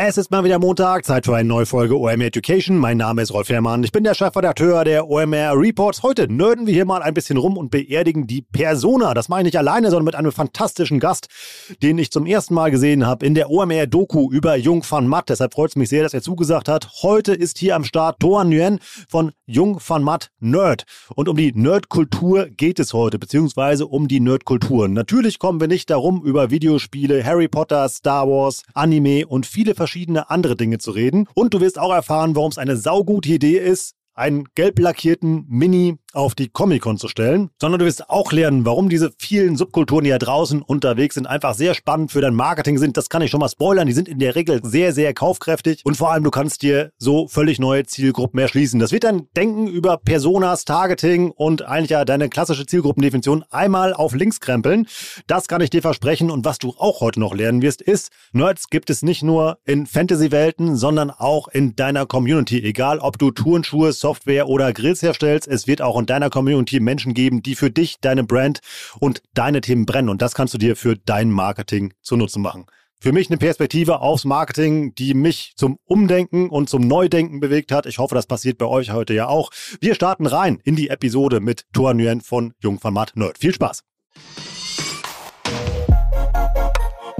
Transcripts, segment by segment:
Es ist mal wieder Montag, Zeit für eine neue Folge OMR Education. Mein Name ist Rolf Herrmann, ich bin der Chefredakteur der OMR Reports. Heute nerden wir hier mal ein bisschen rum und beerdigen die Persona. Das meine ich nicht alleine, sondern mit einem fantastischen Gast, den ich zum ersten Mal gesehen habe in der OMR Doku über Jung van Matt. Deshalb freut es mich sehr, dass er zugesagt hat. Heute ist hier am Start Toan Nguyen von Jung van Matt Nerd. Und um die Nerdkultur geht es heute, beziehungsweise um die Nerdkulturen. Natürlich kommen wir nicht darum, über Videospiele, Harry Potter, Star Wars, Anime und viele verschiedene verschiedene andere Dinge zu reden. Und du wirst auch erfahren, warum es eine saugute Idee ist, einen gelb lackierten Mini auf die Comic-Con zu stellen, sondern du wirst auch lernen, warum diese vielen Subkulturen, die ja draußen unterwegs sind, einfach sehr spannend für dein Marketing sind. Das kann ich schon mal spoilern. Die sind in der Regel sehr, sehr kaufkräftig und vor allem du kannst dir so völlig neue Zielgruppen erschließen. Das wird dann Denken über Personas, Targeting und eigentlich ja deine klassische Zielgruppendefinition einmal auf links krempeln. Das kann ich dir versprechen und was du auch heute noch lernen wirst, ist, Nerds gibt es nicht nur in Fantasy-Welten, sondern auch in deiner Community. Egal, ob du Turnschuhe, Software oder Grills herstellst, es wird auch in deiner Community Menschen geben, die für dich, deine Brand und deine Themen brennen. Und das kannst du dir für dein Marketing zunutze machen. Für mich eine Perspektive aufs Marketing, die mich zum Umdenken und zum Neudenken bewegt hat. Ich hoffe, das passiert bei euch heute ja auch. Wir starten rein in die Episode mit Thor Nguyen von Jung van Matt Nerd. Viel Spaß!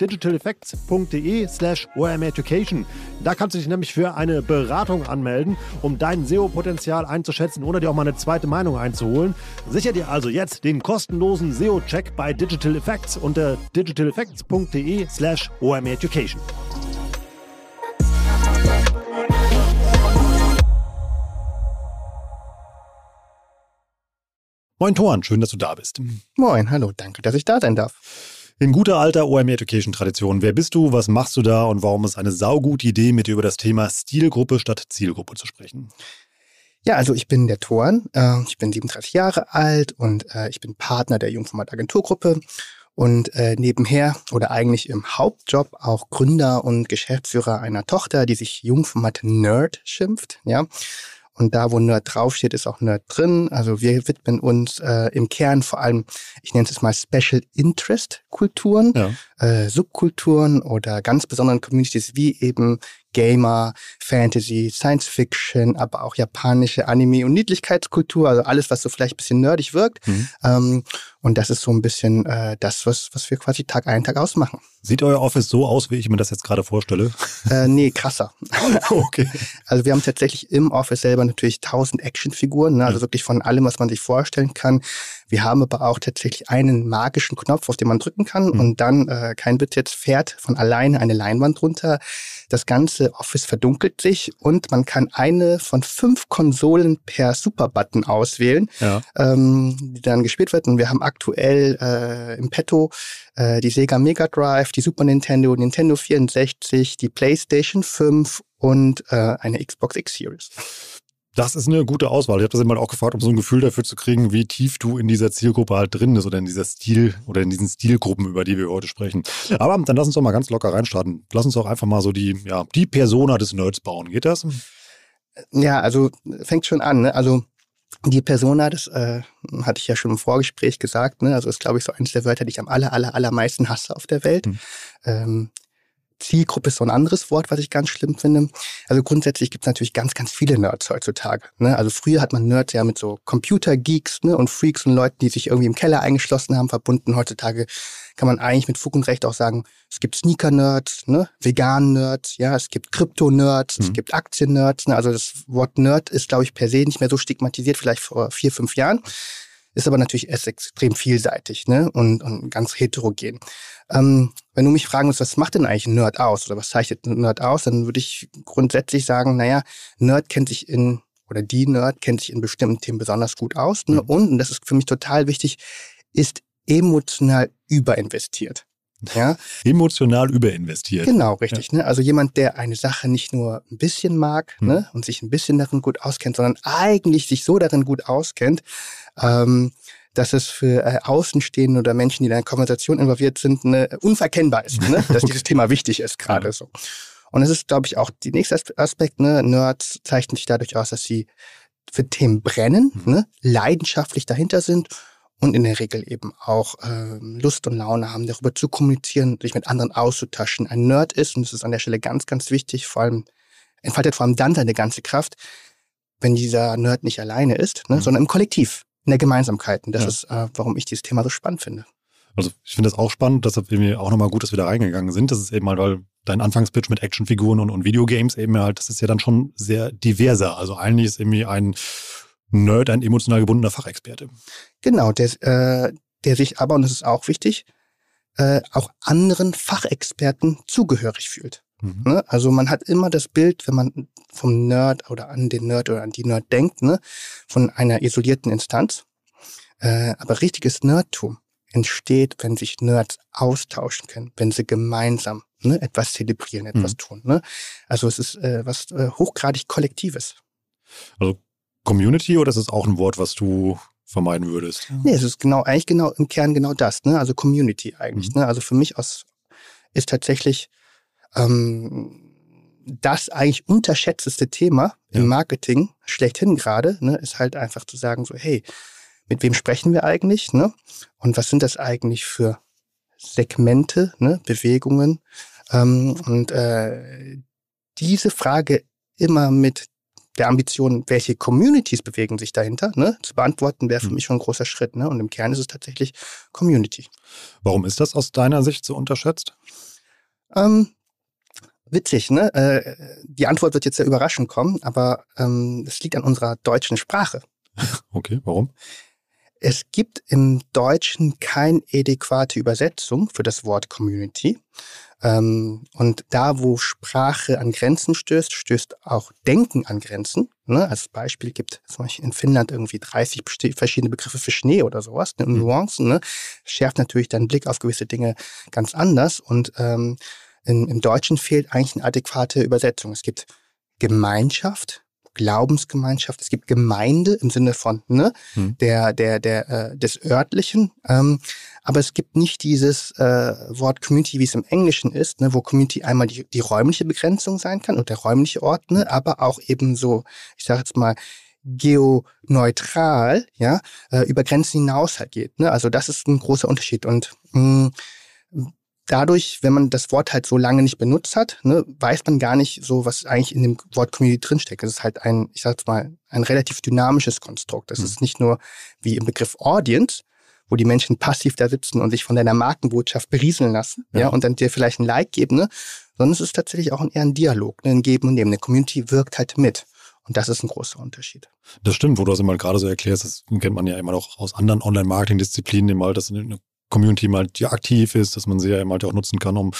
digitaleffects.de slash omeducation. Da kannst du dich nämlich für eine Beratung anmelden, um dein SEO-Potenzial einzuschätzen oder dir auch mal eine zweite Meinung einzuholen. Sicher dir also jetzt den kostenlosen SEO-Check bei Digital Effects unter digitaleffects.de slash omeducation. Moin Toran, schön, dass du da bist. Moin, hallo, danke, dass ich da sein darf. In guter alter OMR Education Tradition. Wer bist du, was machst du da und warum ist eine saugute Idee, mit dir über das Thema Stilgruppe statt Zielgruppe zu sprechen? Ja, also ich bin der Thorn, äh, ich bin 37 Jahre alt und äh, ich bin Partner der Jungformat Agenturgruppe und äh, nebenher oder eigentlich im Hauptjob auch Gründer und Geschäftsführer einer Tochter, die sich Jungformat Nerd schimpft, ja. Und da, wo Nerd draufsteht, ist auch Nerd drin. Also wir widmen uns äh, im Kern vor allem, ich nenne es mal Special Interest Kulturen, ja. äh, Subkulturen oder ganz besonderen Communities wie eben Gamer, Fantasy, Science Fiction, aber auch japanische Anime und Niedlichkeitskultur, also alles, was so vielleicht ein bisschen nerdig wirkt. Mhm. Ähm, und das ist so ein bisschen äh, das, was, was wir quasi Tag ein, Tag ausmachen. Sieht euer Office so aus, wie ich mir das jetzt gerade vorstelle? Äh, nee, krasser. okay. Also wir haben tatsächlich im Office selber natürlich tausend Actionfiguren, ne? also wirklich von allem, was man sich vorstellen kann. Wir haben aber auch tatsächlich einen magischen Knopf, auf den man drücken kann mhm. und dann, äh, kein Witz jetzt, fährt von alleine eine Leinwand runter. Das ganze Office verdunkelt sich und man kann eine von fünf Konsolen per Superbutton auswählen, ja. ähm, die dann gespielt wird. Und wir haben aktuell äh, im Petto äh, die Sega Mega Drive, die Super Nintendo, Nintendo 64, die PlayStation 5 und äh, eine Xbox X Series. Das ist eine gute Auswahl. Ich habe das immer auch gefragt, um so ein Gefühl dafür zu kriegen, wie tief du in dieser Zielgruppe halt drin bist oder in dieser Stil oder in diesen Stilgruppen, über die wir heute sprechen. Aber dann lass uns doch mal ganz locker reinstarten. Lass uns doch einfach mal so die, ja, die Persona des Nerds bauen. Geht das? Ja, also fängt schon an. Ne? Also die Persona, das äh, hatte ich ja schon im Vorgespräch gesagt, ne? also ist, glaube ich, so eines der Wörter, die ich am aller, aller, allermeisten hasse auf der Welt. Hm. Ähm, Zielgruppe ist so ein anderes Wort, was ich ganz schlimm finde. Also grundsätzlich gibt es natürlich ganz, ganz viele Nerds heutzutage. Ne? Also früher hat man Nerds ja mit so Computer-Geeks ne? und Freaks und Leuten, die sich irgendwie im Keller eingeschlossen haben, verbunden. Heutzutage kann man eigentlich mit Fug und Recht auch sagen, es gibt Sneaker-Nerds, ne? Vegan-Nerds, ja, es gibt Krypto-Nerds, mhm. es gibt Aktien-Nerds. Ne? Also das Wort Nerd ist, glaube ich, per se nicht mehr so stigmatisiert, vielleicht vor vier, fünf Jahren ist aber natürlich erst extrem vielseitig ne? und, und ganz heterogen. Ähm, wenn du mich fragen willst, was macht denn eigentlich ein Nerd aus oder was zeichnet ein Nerd aus, dann würde ich grundsätzlich sagen, naja, Nerd kennt sich in, oder die Nerd kennt sich in bestimmten Themen besonders gut aus. Ne? Mhm. Und, und das ist für mich total wichtig, ist emotional überinvestiert. Ja? Emotional überinvestiert. Genau, richtig. Ja. Ne? Also jemand, der eine Sache nicht nur ein bisschen mag mhm. ne? und sich ein bisschen darin gut auskennt, sondern eigentlich sich so darin gut auskennt, ähm, dass es für äh, Außenstehende oder Menschen, die in einer Konversation involviert sind, ne, unverkennbar ist, ne? dass dieses Thema wichtig ist gerade so. Und es ist, glaube ich, auch die nächste Aspekt, ne? Nerds zeichnen sich dadurch aus, dass sie für Themen brennen, mhm. ne? leidenschaftlich dahinter sind und in der Regel eben auch äh, Lust und Laune haben, darüber zu kommunizieren, sich mit anderen auszutauschen. Ein Nerd ist, und das ist an der Stelle ganz, ganz wichtig, vor allem entfaltet vor allem dann seine ganze Kraft, wenn dieser Nerd nicht alleine ist, ne, mhm. sondern im Kollektiv der Gemeinsamkeit. Und das ja. ist, äh, warum ich dieses Thema so spannend finde. Also ich finde das auch spannend, deshalb mir auch nochmal gut, dass wir da reingegangen sind. Das ist eben halt, weil dein Anfangspitch mit Actionfiguren und, und Videogames eben halt, das ist ja dann schon sehr diverser. Also eigentlich ist irgendwie ein Nerd ein emotional gebundener Fachexperte. Genau, der, äh, der sich aber, und das ist auch wichtig, äh, auch anderen Fachexperten zugehörig fühlt. Mhm. Ne? Also man hat immer das Bild, wenn man vom Nerd oder an den Nerd oder an die Nerd denkt, ne? von einer isolierten Instanz. Äh, aber richtiges Nerdtum entsteht, wenn sich Nerds austauschen können, wenn sie gemeinsam ne, etwas zelebrieren, etwas mhm. tun. Ne? Also es ist äh, was äh, hochgradig Kollektives. Also Community oder ist es auch ein Wort, was du vermeiden würdest? Nee, es ist genau, eigentlich genau im Kern genau das, ne? Also Community eigentlich. Mhm. Ne? Also für mich aus ist tatsächlich ähm, das eigentlich unterschätzteste Thema ja. im Marketing schlechthin gerade, ne, ist halt einfach zu sagen, so, hey, mit wem sprechen wir eigentlich, ne? Und was sind das eigentlich für Segmente, ne, Bewegungen? Ähm, und äh, diese Frage immer mit der Ambition, welche Communities bewegen sich dahinter, ne, zu beantworten, wäre für hm. mich schon ein großer Schritt. Ne? Und im Kern ist es tatsächlich Community. Warum ist das aus deiner Sicht so unterschätzt? Ähm, witzig, ne? Äh, die Antwort wird jetzt sehr überraschend kommen, aber ähm, es liegt an unserer deutschen Sprache. Okay, warum? Es gibt im Deutschen keine adäquate Übersetzung für das Wort Community. Ähm, und da, wo Sprache an Grenzen stößt, stößt auch Denken an Grenzen. Ne? Als Beispiel gibt es zum Beispiel in Finnland irgendwie 30 verschiedene Begriffe für Schnee oder sowas, ne? Mhm. Nuancen. Ne? Schärft natürlich deinen Blick auf gewisse Dinge ganz anders. Und ähm, in, im Deutschen fehlt eigentlich eine adäquate Übersetzung. Es gibt Gemeinschaft, Glaubensgemeinschaft, es gibt Gemeinde im Sinne von ne, hm. der der der äh, des örtlichen, ähm, aber es gibt nicht dieses äh, Wort Community, wie es im Englischen ist, ne, wo Community einmal die, die räumliche Begrenzung sein kann und der räumliche Ort, ne, aber auch eben so, ich sage jetzt mal geoneutral, ja, äh, über Grenzen hinaus halt geht. Ne? Also das ist ein großer Unterschied und mh, dadurch, wenn man das Wort halt so lange nicht benutzt hat, ne, weiß man gar nicht so, was eigentlich in dem Wort Community drinsteckt. Das ist halt ein, ich sag's mal, ein relativ dynamisches Konstrukt. Das mhm. ist nicht nur wie im Begriff Audience, wo die Menschen passiv da sitzen und sich von deiner Markenbotschaft berieseln lassen, ja, ja und dann dir vielleicht ein Like geben, ne, sondern es ist tatsächlich auch ein, eher ein Dialog, ne, ein Geben und Nehmen. Eine Community wirkt halt mit. Und das ist ein großer Unterschied. Das stimmt, wo du das immer gerade so erklärst, das kennt man ja immer noch aus anderen Online-Marketing-Disziplinen, immer, dass eine Community mal die aktiv ist, dass man sie ja eben halt auch nutzen kann, um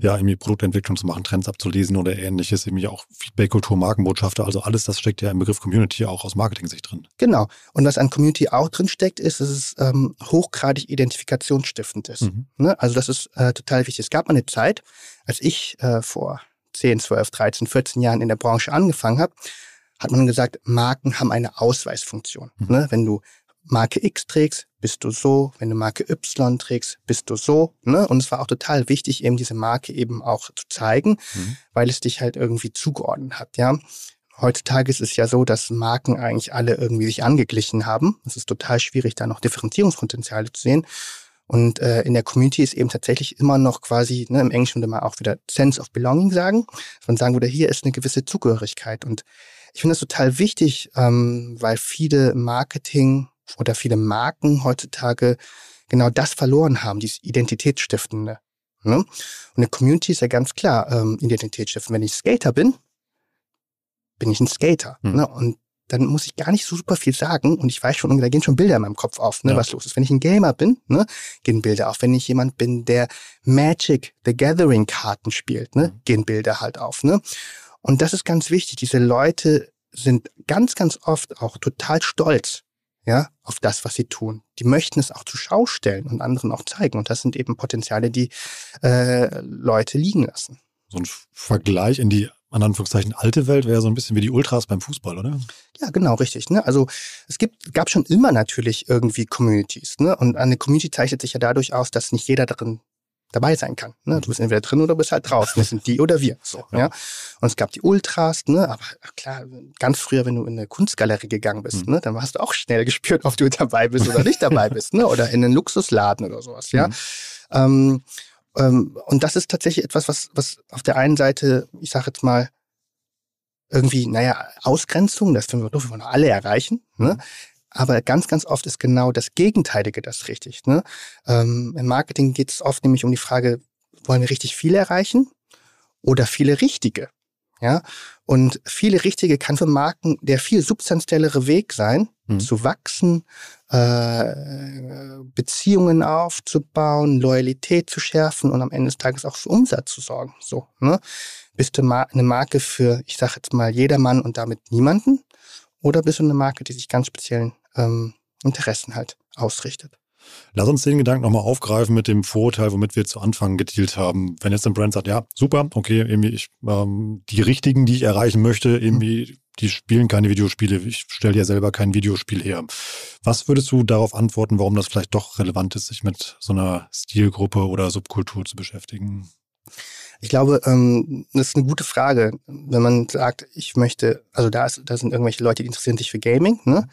ja irgendwie Produktentwicklung zu machen, Trends abzulesen oder ähnliches, irgendwie auch Feedback-Kultur, Markenbotschafter, also alles das steckt ja im Begriff Community auch aus Marketing-Sicht drin. Genau. Und was an Community auch drin steckt, ist, dass es ähm, hochgradig identifikationsstiftend ist. Mhm. Ne? Also das ist äh, total wichtig. Es gab mal eine Zeit, als ich äh, vor 10, 12, 13, 14 Jahren in der Branche angefangen habe, hat man gesagt, Marken haben eine Ausweisfunktion. Mhm. Ne? Wenn du Marke X trägst, bist du so, wenn du Marke Y trägst, bist du so. Ne? Und es war auch total wichtig, eben diese Marke eben auch zu zeigen, mhm. weil es dich halt irgendwie zugeordnet hat, ja. Heutzutage ist es ja so, dass Marken eigentlich alle irgendwie sich angeglichen haben. Es ist total schwierig, da noch Differenzierungspotenziale zu sehen. Und äh, in der Community ist eben tatsächlich immer noch quasi, ne, im Englischen würde man auch wieder Sense of Belonging sagen, dass man sagen würde, hier ist eine gewisse Zugehörigkeit. Und ich finde das total wichtig, ähm, weil viele Marketing oder viele Marken heutzutage genau das verloren haben, dieses Identitätsstiftende. Ne? Und eine Community ist ja ganz klar ähm, Identitätsstiftend. Wenn ich Skater bin, bin ich ein Skater. Hm. Ne? Und dann muss ich gar nicht so super viel sagen und ich weiß schon, da gehen schon Bilder in meinem Kopf auf, ne, ja. was los ist. Wenn ich ein Gamer bin, ne, gehen Bilder auf. Wenn ich jemand bin, der Magic the Gathering Karten spielt, ne, mhm. gehen Bilder halt auf. Ne. Und das ist ganz wichtig. Diese Leute sind ganz, ganz oft auch total stolz ja, auf das, was sie tun. Die möchten es auch zur Schau stellen und anderen auch zeigen. Und das sind eben Potenziale, die äh, Leute liegen lassen. So ein Vergleich in die an Anführungszeichen alte Welt wäre so ein bisschen wie die Ultras beim Fußball, oder? Ja, genau, richtig. Ne? Also es gibt, gab schon immer natürlich irgendwie Communities. Ne? Und eine Community zeichnet sich ja dadurch aus, dass nicht jeder darin dabei sein kann. Ne? Du bist entweder drin oder bist halt draußen. Das sind die oder wir. So, ja. ja. Und es gab die Ultras, ne? aber klar, ganz früher, wenn du in eine Kunstgalerie gegangen bist, mhm. ne? dann hast du auch schnell gespürt, ob du dabei bist oder nicht dabei bist. Ne? Oder in einen Luxusladen oder sowas. Ja. Mhm. Ähm, ähm, und das ist tatsächlich etwas, was, was auf der einen Seite, ich sage jetzt mal, irgendwie, naja, Ausgrenzung, das wir, dürfen wir noch alle erreichen. Ne? Aber ganz, ganz oft ist genau das Gegenteilige das richtig. Ne? Ähm, Im Marketing geht es oft nämlich um die Frage, wollen wir richtig viel erreichen oder viele richtige? Ja, und viele richtige kann für Marken der viel substanziellere Weg sein, mhm. zu wachsen, äh, Beziehungen aufzubauen, Loyalität zu schärfen und am Ende des Tages auch für Umsatz zu sorgen. So, ne? Bist du eine Marke für, ich sage jetzt mal, jedermann und damit niemanden? Oder bist du eine Marke, die sich ganz speziellen ähm, Interessen halt ausrichtet? Lass uns den Gedanken nochmal aufgreifen mit dem Vorurteil, womit wir zu Anfang gedealt haben. Wenn jetzt ein Brand sagt, ja, super, okay, irgendwie ich, ähm, die richtigen, die ich erreichen möchte, irgendwie, die spielen keine Videospiele, ich stelle ja selber kein Videospiel her. Was würdest du darauf antworten, warum das vielleicht doch relevant ist, sich mit so einer Stilgruppe oder Subkultur zu beschäftigen? Ich glaube, ähm, das ist eine gute Frage, wenn man sagt, ich möchte, also da, ist, da sind irgendwelche Leute, die interessieren sich für Gaming, ne?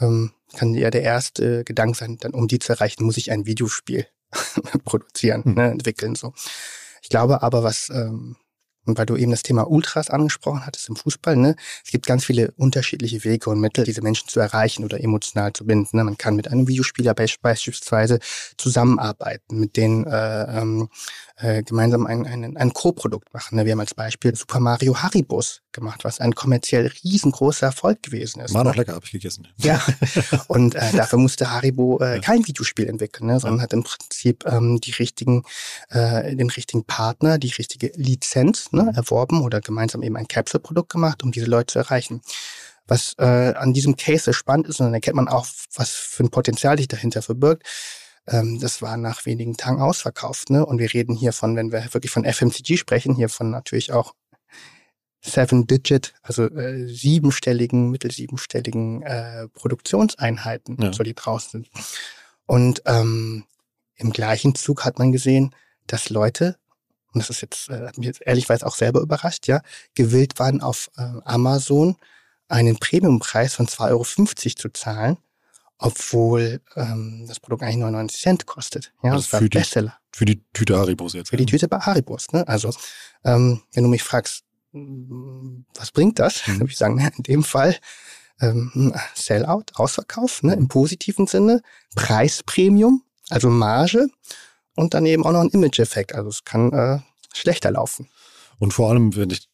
Ähm, kann ja der erste Gedanke sein, dann um die zu erreichen, muss ich ein Videospiel produzieren, hm. ne, entwickeln. so. Ich glaube aber, was ähm, und weil du eben das Thema Ultras angesprochen hattest im Fußball, ne? Es gibt ganz viele unterschiedliche Wege und Mittel, diese Menschen zu erreichen oder emotional zu binden. Ne? Man kann mit einem Videospieler beispielsweise zusammenarbeiten, mit denen äh, ähm, äh, gemeinsam ein, ein, ein Co-Produkt machen. Ne? Wir haben als Beispiel Super Mario Haribos gemacht, was ein kommerziell riesengroßer Erfolg gewesen ist. War ne? noch lecker, habe ich gegessen. Ja, und äh, dafür musste Haribo äh, kein Videospiel entwickeln, ne? sondern ja. hat im Prinzip ähm, die richtigen, äh, den richtigen Partner, die richtige Lizenz ne, erworben oder gemeinsam eben ein Capsule-Produkt gemacht, um diese Leute zu erreichen. Was äh, an diesem Case spannend ist, und dann erkennt man auch, was für ein Potenzial sich dahinter verbirgt, ähm, das war nach wenigen Tagen ausverkauft. Ne? Und wir reden hier von, wenn wir wirklich von FMCG sprechen, hier von natürlich auch Seven-Digit, also äh, siebenstelligen, mittelsiebenstelligen äh, Produktionseinheiten, ja. so die draußen sind. Und ähm, im gleichen Zug hat man gesehen, dass Leute, und das ist jetzt, äh, hat mich jetzt ehrlichweise auch selber überrascht, ja, gewillt waren auf äh, Amazon einen Premiumpreis von 2,50 Euro zu zahlen, obwohl ähm, das Produkt eigentlich 99 Cent kostet. Ja, also das war für die, Bestseller. Für die Tüte Haribos jetzt. Für die Tüte bei Haribos. Ne? Also ähm, wenn du mich fragst, was bringt das? Mhm. Dann würde ich sagen, in dem Fall ähm, Sellout, Ausverkauf, ne, im positiven Sinne, Preispremium, also Marge und dann eben auch noch ein Image-Effekt. Also es kann äh, schlechter laufen. Und vor allem, wenn ich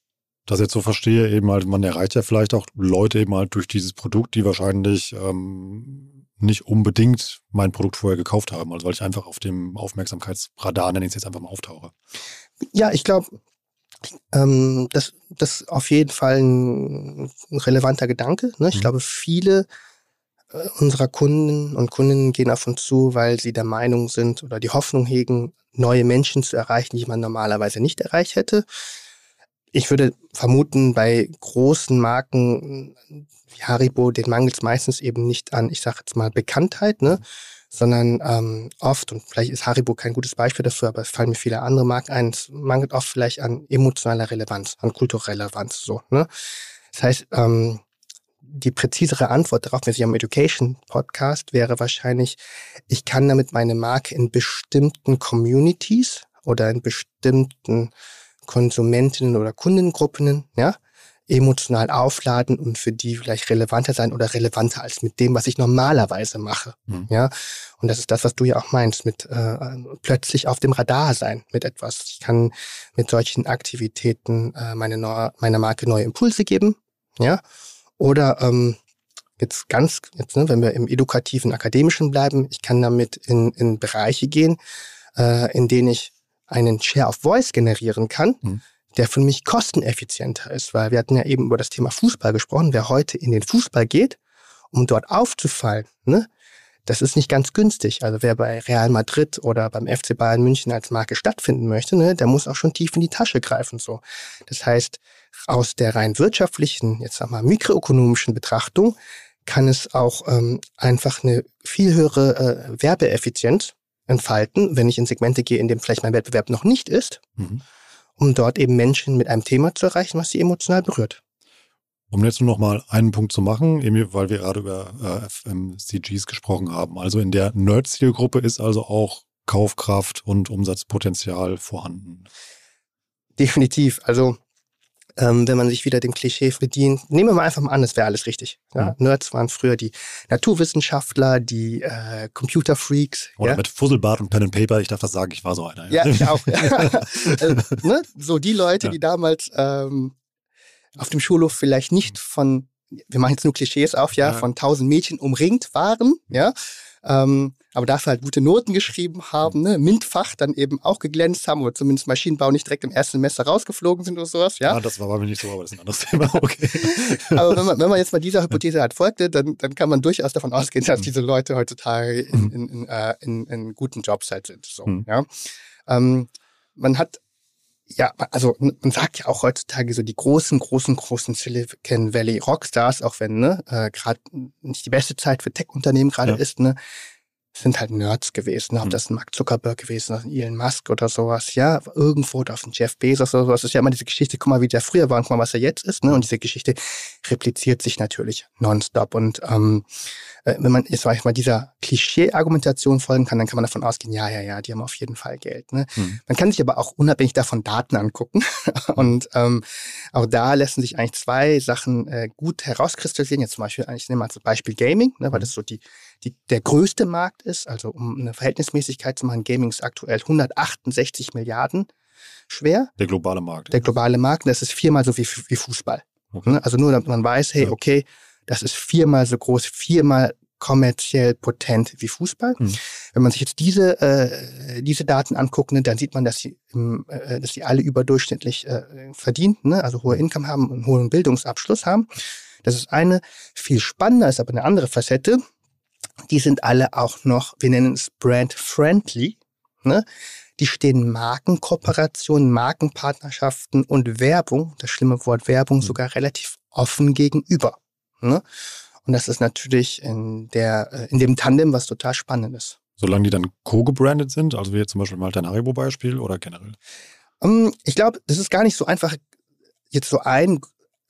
das jetzt so verstehe, eben halt, man erreicht ja vielleicht auch Leute eben halt durch dieses Produkt, die wahrscheinlich ähm, nicht unbedingt mein Produkt vorher gekauft haben, also weil ich einfach auf dem Aufmerksamkeitsradar, nenne ich es jetzt einfach mal, auftauche. Ja, ich glaube, ähm, das, das ist auf jeden Fall ein, relevanter Gedanke. Ne? Ich mhm. glaube, viele unserer Kunden und Kundinnen gehen auf uns zu, weil sie der Meinung sind oder die Hoffnung hegen, neue Menschen zu erreichen, die man normalerweise nicht erreicht hätte ich würde vermuten, bei großen Marken wie Haribo, den mangelt es meistens eben nicht an, ich sage jetzt mal, Bekanntheit, ne? sondern ähm, oft, und vielleicht ist Haribo kein gutes Beispiel dafür, aber es fallen mir viele andere Marken ein, es mangelt oft vielleicht an emotionaler Relevanz, an kultureller Relevanz. So, ne? Das heißt, ähm, die präzisere Antwort darauf, wenn Sie am Education Podcast wäre wahrscheinlich, ich kann damit meine Marke in bestimmten Communities oder in bestimmten Konsumentinnen oder Kundengruppen, ja, emotional aufladen und für die vielleicht relevanter sein oder relevanter als mit dem, was ich normalerweise mache. Mhm. Ja, und das ist das, was du ja auch meinst, mit äh, plötzlich auf dem Radar sein mit etwas. Ich kann mit solchen Aktivitäten äh, meine, neu, meiner Marke neue Impulse geben. Ja, oder ähm, jetzt ganz, jetzt, ne, wenn wir im edukativen, akademischen bleiben, ich kann damit in, in Bereiche gehen, äh, in denen ich einen Share of Voice generieren kann, mhm der für mich kosteneffizienter ist, weil wir hatten ja eben über das Thema Fußball gesprochen. Wer heute in den Fußball geht, um dort aufzufallen, ne, das ist nicht ganz günstig. Also wer bei Real Madrid oder beim FC Bayern München als Marke stattfinden möchte, ne, der muss auch schon tief in die Tasche greifen. So, das heißt, aus der rein wirtschaftlichen, jetzt sag mal mikroökonomischen Betrachtung, kann es auch ähm, einfach eine viel höhere äh, Werbeeffizienz entfalten, wenn ich in Segmente gehe, in dem vielleicht mein Wettbewerb noch nicht ist. Mhm um dort eben Menschen mit einem Thema zu erreichen, was sie emotional berührt. Um jetzt nur noch mal einen Punkt zu machen, weil wir gerade über äh, FMCGs gesprochen haben. Also in der Nerd-Zielgruppe ist also auch Kaufkraft und Umsatzpotenzial vorhanden. Definitiv. Also ähm, wenn man sich wieder dem Klischee bedient. Nehmen wir mal einfach mal an, es wäre alles richtig. Ja? Mhm. Nerds waren früher die Naturwissenschaftler, die äh, Computerfreaks. Oder ja? mit Fusselbart und Pen and Paper, ich darf das sagen, ich war so einer. Ja, ja ich auch. äh, ne? So die Leute, die damals ähm, auf dem Schulhof vielleicht nicht von, wir machen jetzt nur Klischees auf, ja, von tausend Mädchen umringt waren, ja, ähm, aber dafür halt gute Noten geschrieben haben, ne? MINT-Fach dann eben auch geglänzt haben oder zumindest Maschinenbau nicht direkt im ersten Semester rausgeflogen sind oder sowas, ja. Ja, das war bei mir nicht so, aber das ist ein anderes Thema, okay. aber wenn man, wenn man jetzt mal dieser Hypothese halt folgte, dann, dann kann man durchaus davon ausgehen, dass mhm. diese Leute heutzutage in, mhm. in, in, äh, in, in guten Jobs halt sind, so, mhm. ja. Ähm, man hat ja, also man sagt ja auch heutzutage so die großen, großen, großen Silicon Valley Rockstars, auch wenn ne, äh, gerade nicht die beste Zeit für Tech-Unternehmen gerade ja. ist, ne, sind halt Nerds gewesen, ob mhm. das ein Mark Zuckerberg gewesen, ein Elon Musk oder sowas, ja, irgendwo oder auf ein Jeff Bezos oder sowas. Das ist ja immer diese Geschichte, guck mal, wie der früher war und guck mal, was er jetzt ist, ne? Und diese Geschichte repliziert sich natürlich nonstop. Und ähm, äh, wenn man jetzt mal dieser Klischee-Argumentation folgen kann, dann kann man davon ausgehen, ja, ja, ja, die haben auf jeden Fall Geld. Ne? Mhm. Man kann sich aber auch unabhängig davon Daten angucken. und ähm, auch da lassen sich eigentlich zwei Sachen äh, gut herauskristallisieren. Jetzt zum Beispiel, ich nehme mal als Beispiel Gaming, ne, weil mhm. das so die die, der größte Markt ist, also um eine Verhältnismäßigkeit zu machen, Gaming ist aktuell 168 Milliarden schwer. Der globale Markt. Der globale Markt, das ist viermal so wie, wie Fußball. Okay. Ne? Also nur, damit man weiß, hey, okay, das ist viermal so groß, viermal kommerziell potent wie Fußball. Mhm. Wenn man sich jetzt diese, äh, diese Daten anguckt, ne, dann sieht man, dass sie, äh, dass sie alle überdurchschnittlich äh, verdienen, ne, also hohe Income haben und hohen Bildungsabschluss haben. Das ist eine. Viel spannender ist aber eine andere Facette die sind alle auch noch, wir nennen es brand-friendly. Ne? Die stehen Markenkooperationen, Markenpartnerschaften und Werbung, das schlimme Wort Werbung, mhm. sogar relativ offen gegenüber. Ne? Und das ist natürlich in, der, äh, in dem Tandem was total spannend ist. Solange die dann co-gebrandet sind, also wie jetzt zum Beispiel mal dein Haribo-Beispiel oder generell? Um, ähm, ich glaube, das ist gar nicht so einfach, jetzt so ein,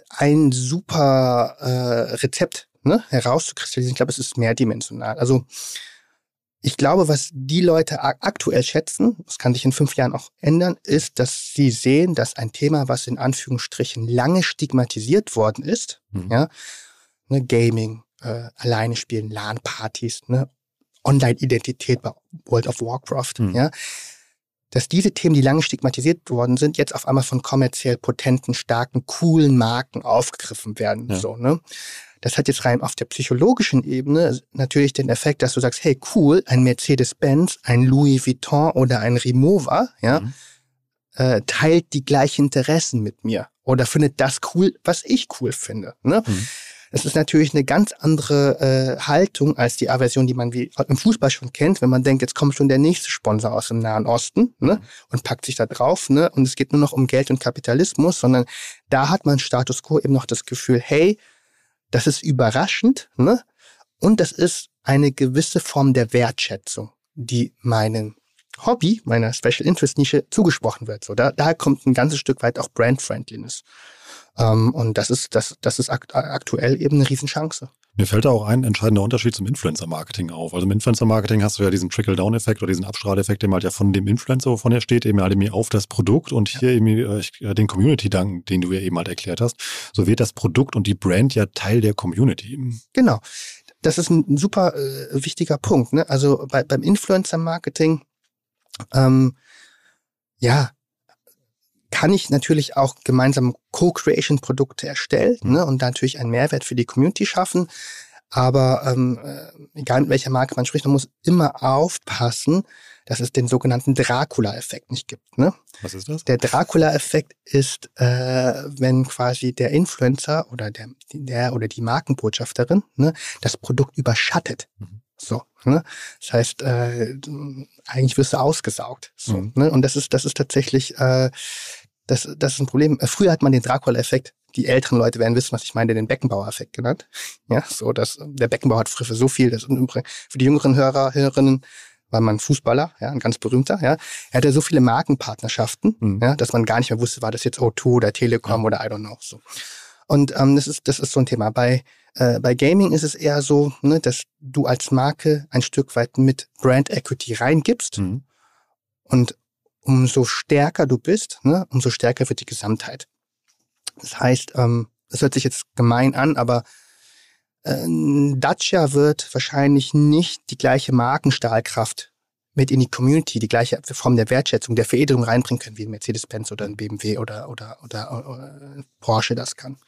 ein super äh, Rezept ne, herauszukristallisieren. Ich glaube, es ist mehrdimensional. Also ich glaube, was die Leute aktuell schätzen, das kann sich in fünf Jahren auch ändern, ist, dass sie sehen, dass ein Thema, was in Anführungsstrichen lange stigmatisiert worden ist, mhm. ja, ne, Gaming, äh, alleine spielen, LAN-Partys, ne, Online-Identität bei World of Warcraft, mhm. ja, dass diese Themen, die lange stigmatisiert worden sind, jetzt auf einmal von kommerziell potenten, starken, coolen Marken aufgegriffen werden. Ja. So, ne? Das hat jetzt rein auf der psychologischen Ebene natürlich den Effekt, dass du sagst, hey, cool, ein Mercedes-Benz, ein Louis Vuitton oder ein Rimowa, ja, mhm. äh, teilt die gleichen Interessen mit mir oder findet das cool, was ich cool finde. Ne? Mhm. Das ist natürlich eine ganz andere äh, Haltung als die Aversion, die man wie im Fußball schon kennt, wenn man denkt, jetzt kommt schon der nächste Sponsor aus dem Nahen Osten ne, mhm. und packt sich da drauf. Ne, und es geht nur noch um Geld und Kapitalismus, sondern da hat man Status quo eben noch das Gefühl, hey, das ist überraschend, ne? Und das ist eine gewisse Form der Wertschätzung, die meinem Hobby, meiner Special Interest Nische zugesprochen wird. So, da, da kommt ein ganzes Stück weit auch Brand Friendliness. Ähm, und das ist, das, das ist akt aktuell eben eine Riesenchance. Mir fällt da auch ein entscheidender Unterschied zum Influencer-Marketing auf. Also im Influencer-Marketing hast du ja diesen Trickle-Down-Effekt oder diesen Abstrahleffekt, der halt ja von dem Influencer, wovon er steht, eben halt auf das Produkt und hier eben äh, den Community-Dank, den du ja eben halt erklärt hast. So wird das Produkt und die Brand ja Teil der Community. Genau. Das ist ein super äh, wichtiger Punkt. Ne? Also bei, beim Influencer-Marketing, ähm, ja, kann ich natürlich auch gemeinsam Co-Creation-Produkte erstellen mhm. ne, und natürlich einen Mehrwert für die Community schaffen. Aber ähm, äh, egal mit welcher Marke man spricht, man muss immer aufpassen, dass es den sogenannten Dracula-Effekt nicht gibt. Ne? Was ist das? Der Dracula-Effekt ist, äh, wenn quasi der Influencer oder der, der oder die Markenbotschafterin ne, das Produkt überschattet. Mhm. So, ne? Das heißt, äh, eigentlich wirst du ausgesaugt. So, mhm. ne? Und das ist, das ist tatsächlich äh, das, das ist ein Problem. Äh, früher hat man den Dracula-Effekt, die älteren Leute werden wissen, was ich meine, den Beckenbauer-Effekt genannt. Ja, so, dass der Beckenbauer hat früher so viel, das für die jüngeren Hörer, Hörerinnen war man Fußballer, ja, ein ganz berühmter, ja. Er hatte so viele Markenpartnerschaften, mhm. ja, dass man gar nicht mehr wusste, war das jetzt O2 oder Telekom ja. oder I don't know, so. Und ähm, das ist das ist so ein Thema. Bei äh, bei Gaming ist es eher so, ne, dass du als Marke ein Stück weit mit Brand Equity reingibst mhm. und umso stärker du bist, ne, umso stärker wird die Gesamtheit. Das heißt, ähm, das hört sich jetzt gemein an, aber äh, Dacia wird wahrscheinlich nicht die gleiche Markenstahlkraft mit in die Community, die gleiche Form der Wertschätzung, der Veredelung reinbringen können, wie ein Mercedes-Benz oder ein BMW oder, oder, oder, oder Porsche das kann.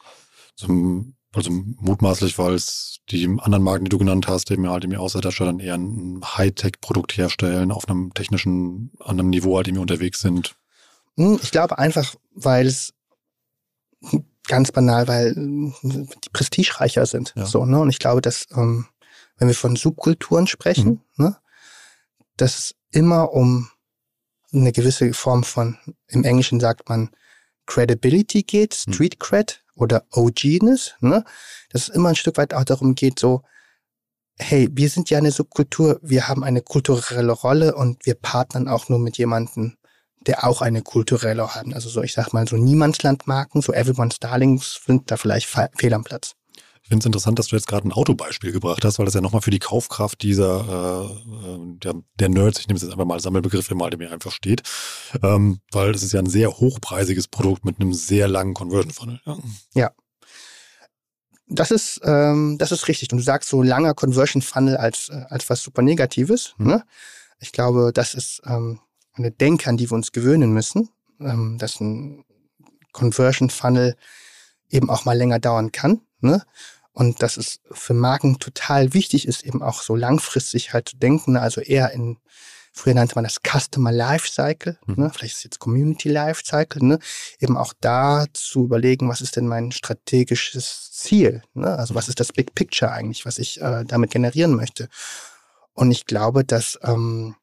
Zum also mutmaßlich, weil es die anderen Marken, die du genannt hast, eben halt eben außer Dacia dann eher ein Hightech-Produkt herstellen, auf einem technischen, anderen Niveau, halt, dem wir unterwegs sind. Hm, ich glaube einfach, weil es ganz banal, weil die prestigereicher sind. Ja. So, ne? Und ich glaube, dass, ähm, wenn wir von Subkulturen sprechen, mhm. ne, dass es immer um eine gewisse Form von, im Englischen sagt man, Credibility geht, hm. Street Cred oder OGness, ne? Dass es immer ein Stück weit auch darum geht, so, hey, wir sind ja eine Subkultur, wir haben eine kulturelle Rolle und wir partnern auch nur mit jemandem, der auch eine kulturelle hat. Also so, ich sag mal, so Niemandslandmarken, so Everyone's Darlings sind da vielleicht fehl am Platz. Ich finde es interessant, dass du jetzt gerade ein Autobeispiel gebracht hast, weil das ja nochmal für die Kaufkraft dieser äh, der, der Nerds, ich nehme es jetzt einfach mal als Sammelbegriff, der mal mir einfach steht, ähm, weil es ist ja ein sehr hochpreisiges Produkt mit einem sehr langen Conversion Funnel. Ja. ja. Das ist, ähm, das ist richtig. Und du sagst so langer Conversion Funnel als, äh, als was super Negatives. Mhm. Ne? Ich glaube, das ist ähm, eine Denke, an die wir uns gewöhnen müssen, ähm, dass ein Conversion Funnel eben auch mal länger dauern kann. Ne? Und dass es für Marken total wichtig ist, eben auch so langfristig halt zu denken, also eher in, früher nannte man das Customer Lifecycle, mhm. ne? vielleicht ist es jetzt Community Lifecycle, ne? eben auch da zu überlegen, was ist denn mein strategisches Ziel, ne? also was ist das Big Picture eigentlich, was ich äh, damit generieren möchte. Und ich glaube, dass, ähm,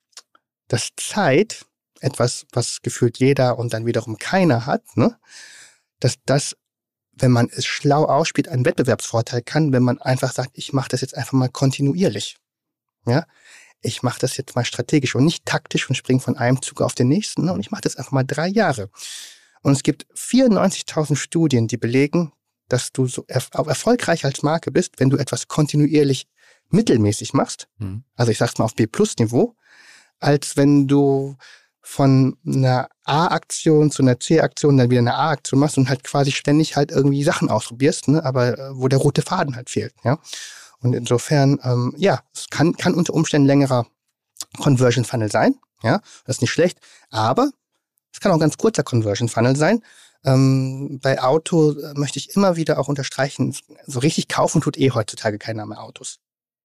dass Zeit, etwas, was gefühlt jeder und dann wiederum keiner hat, ne? dass das wenn man es schlau ausspielt, einen Wettbewerbsvorteil kann, wenn man einfach sagt, ich mache das jetzt einfach mal kontinuierlich. Ja, ich mache das jetzt mal strategisch und nicht taktisch und springe von einem Zug auf den nächsten. Ne? Und ich mache das einfach mal drei Jahre. Und es gibt 94.000 Studien, die belegen, dass du so erf erfolgreich als Marke bist, wenn du etwas kontinuierlich mittelmäßig machst. Mhm. Also ich sag's mal auf B-Plus-Niveau, als wenn du von einer A-Aktion zu einer C-Aktion, dann wieder eine A-Aktion machst und halt quasi ständig halt irgendwie Sachen ausprobierst, ne? aber äh, wo der rote Faden halt fehlt. Ja? Und insofern, ähm, ja, es kann, kann unter Umständen längerer Conversion Funnel sein. Ja, das ist nicht schlecht, aber es kann auch ein ganz kurzer Conversion Funnel sein. Ähm, bei Auto äh, möchte ich immer wieder auch unterstreichen, so richtig kaufen tut eh heutzutage keiner mehr Autos.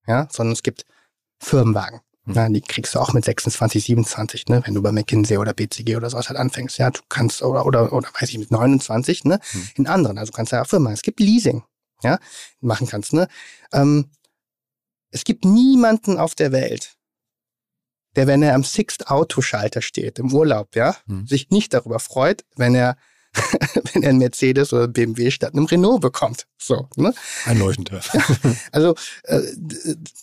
Ja, sondern es gibt Firmenwagen. Ja, die kriegst du auch mit 26, 27, ne, wenn du bei McKinsey oder BCG oder sowas halt anfängst. Ja, du kannst, oder, oder, oder weiß ich, mit 29, ne, hm. in anderen. Also kannst du ja auch Firma. Es gibt Leasing, ja, machen kannst, ne. Ähm, es gibt niemanden auf der Welt, der, wenn er am Sixth Autoschalter steht, im Urlaub, ja, hm. sich nicht darüber freut, wenn er wenn er einen Mercedes oder BMW statt einem Renault bekommt. So, ne? Einleuchtend. Also, äh,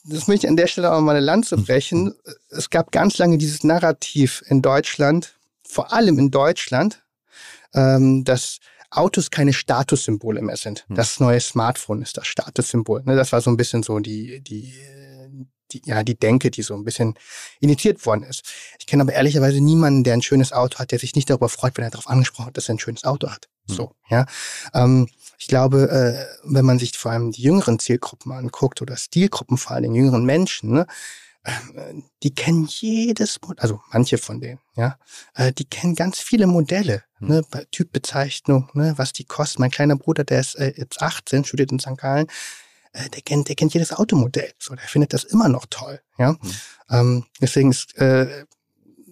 das möchte ich an der Stelle auch mal eine Lanze brechen. Es gab ganz lange dieses Narrativ in Deutschland, vor allem in Deutschland, ähm, dass Autos keine Statussymbole mehr sind. Hm. Das neue Smartphone ist das Statussymbol. Ne? Das war so ein bisschen so die, die, die, ja, die Denke, die so ein bisschen initiiert worden ist. Ich kenne aber ehrlicherweise niemanden, der ein schönes Auto hat, der sich nicht darüber freut, wenn er darauf angesprochen hat, dass er ein schönes Auto hat. Hm. So, ja. Ähm, ich glaube, äh, wenn man sich vor allem die jüngeren Zielgruppen anguckt oder Stilgruppen vor allem jüngeren Menschen, ne, die kennen jedes, also manche von denen, ja, äh, die kennen ganz viele Modelle, hm. ne, Typbezeichnung, ne, was die kosten. Mein kleiner Bruder, der ist äh, jetzt 18, studiert in St. Gallen, äh, der kennt, der kennt jedes Automodell, so, der findet das immer noch toll, ja. Mhm. Ähm, deswegen ist äh,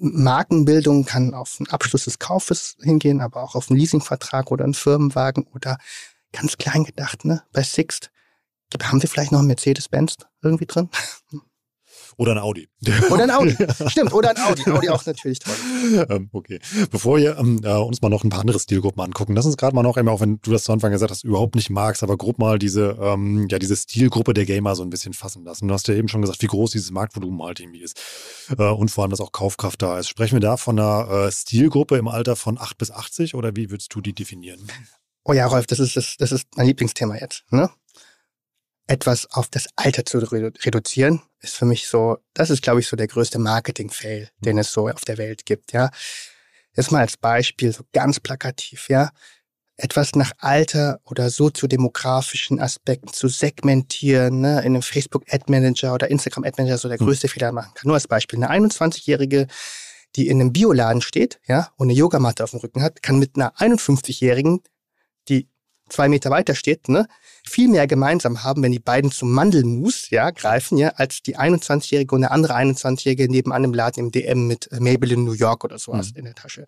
Markenbildung kann auf einen Abschluss des Kaufes hingehen, aber auch auf einen Leasingvertrag oder einen Firmenwagen oder ganz klein gedacht, ne, bei Sixt. Haben Sie vielleicht noch einen Mercedes-Benz irgendwie drin? Oder ein Audi. Oder ein Audi. Stimmt, oder ein Audi. Audi auch natürlich toll. Ähm, okay. Bevor wir ähm, äh, uns mal noch ein paar andere Stilgruppen angucken, lass uns gerade mal noch einmal, auch wenn du das zu Anfang gesagt hast, überhaupt nicht magst, aber grob mal diese, ähm, ja, diese Stilgruppe der Gamer so ein bisschen fassen lassen. Du hast ja eben schon gesagt, wie groß dieses Marktvolumen halt irgendwie ist. Äh, und vor allem, dass auch Kaufkraft da ist. Sprechen wir da von einer äh, Stilgruppe im Alter von 8 bis 80 oder wie würdest du die definieren? Oh ja, Rolf, das ist, das, das ist mein Lieblingsthema jetzt. Ne? Etwas auf das Alter zu reduzieren, ist für mich so, das ist, glaube ich, so der größte Marketing-Fail, den es so auf der Welt gibt, ja. Jetzt mal als Beispiel, so ganz plakativ, ja. Etwas nach Alter oder soziodemografischen Aspekten zu segmentieren, ne, in einem Facebook Ad Manager oder Instagram Ad Manager so der hm. größte mhm. Fehler machen kann. Nur als Beispiel, eine 21-Jährige, die in einem Bioladen steht, ja, und eine Yogamatte auf dem Rücken hat, kann mit einer 51-Jährigen, die zwei Meter weiter steht, ne, viel mehr gemeinsam haben, wenn die beiden zum Mandelmus ja, greifen, ja, als die 21-Jährige und eine andere 21-Jährige nebenan im Laden im DM mit äh, Maybelline New York oder sowas mhm. in der Tasche.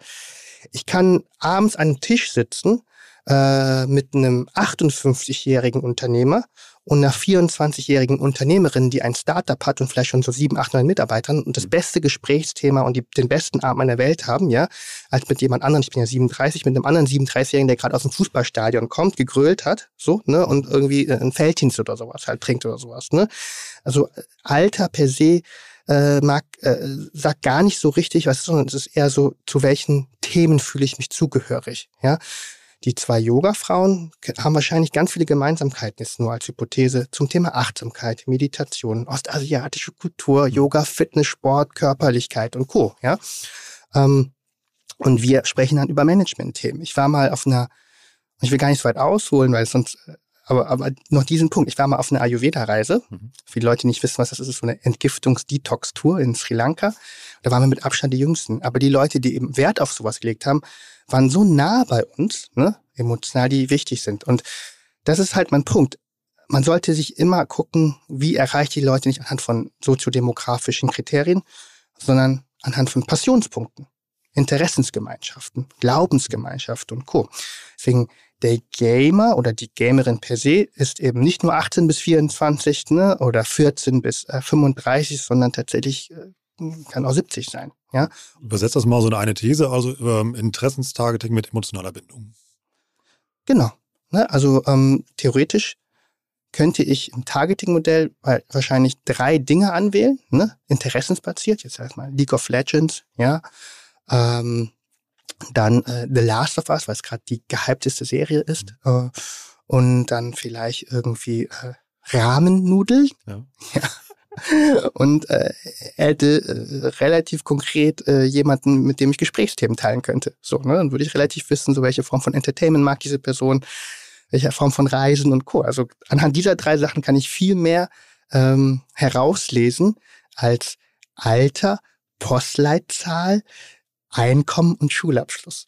Ich kann abends an einem Tisch sitzen äh, mit einem 58-jährigen Unternehmer und einer 24-jährigen Unternehmerin, die ein Startup hat und vielleicht schon so sieben, acht, neun Mitarbeitern und das mhm. beste Gesprächsthema und die, den besten Abend meiner Welt haben, ja, als mit jemand anderem, ich bin ja 37, mit einem anderen 37-Jährigen, der gerade aus dem Fußballstadion kommt, gegrölt hat, so, ne, und irgendwie äh, ein Felddienst oder sowas halt trinkt oder sowas, ne. Also Alter per se äh, mag, äh, sagt gar nicht so richtig was, sondern es ist eher so, zu welchen Themen fühle ich mich zugehörig, ja. Die zwei Yoga-Frauen haben wahrscheinlich ganz viele Gemeinsamkeiten, jetzt nur als Hypothese, zum Thema Achtsamkeit, Meditation, ostasiatische Kultur, mhm. Yoga, Fitness, Sport, Körperlichkeit und Co. Ja? Ähm, und wir sprechen dann über Management-Themen. Ich war mal auf einer, ich will gar nicht so weit ausholen, weil sonst, aber, aber noch diesen Punkt. Ich war mal auf einer Ayurveda-Reise. Mhm. Viele Leute nicht wissen, was das ist, ist so eine Entgiftungs-Detox-Tour in Sri Lanka. Da waren wir mit Abstand die Jüngsten. Aber die Leute, die eben Wert auf sowas gelegt haben, waren so nah bei uns, ne, emotional, die wichtig sind. Und das ist halt mein Punkt. Man sollte sich immer gucken, wie erreicht die Leute nicht anhand von soziodemografischen Kriterien, sondern anhand von Passionspunkten, Interessensgemeinschaften, Glaubensgemeinschaften und Co. Deswegen der Gamer oder die Gamerin per se ist eben nicht nur 18 bis 24 ne, oder 14 bis äh, 35, sondern tatsächlich äh, kann auch 70 sein. Ja? Übersetzt das mal so eine These, also ähm, Interessenstargeting mit emotionaler Bindung. Genau. Ne? Also ähm, theoretisch könnte ich im Targeting-Modell wahrscheinlich drei Dinge anwählen, ne? interessensbasiert, jetzt erstmal League of Legends, ja, ähm, dann äh, The Last of Us, weil es gerade die gehypteste Serie ist, mhm. äh, und dann vielleicht irgendwie äh, Rahmennudeln, ja. ja und äh, hätte äh, relativ konkret äh, jemanden, mit dem ich Gesprächsthemen teilen könnte. So, ne? Dann würde ich relativ wissen, so welche Form von Entertainment mag diese Person, welche Form von Reisen und Co. Also anhand dieser drei Sachen kann ich viel mehr ähm, herauslesen als Alter, Postleitzahl, Einkommen und Schulabschluss.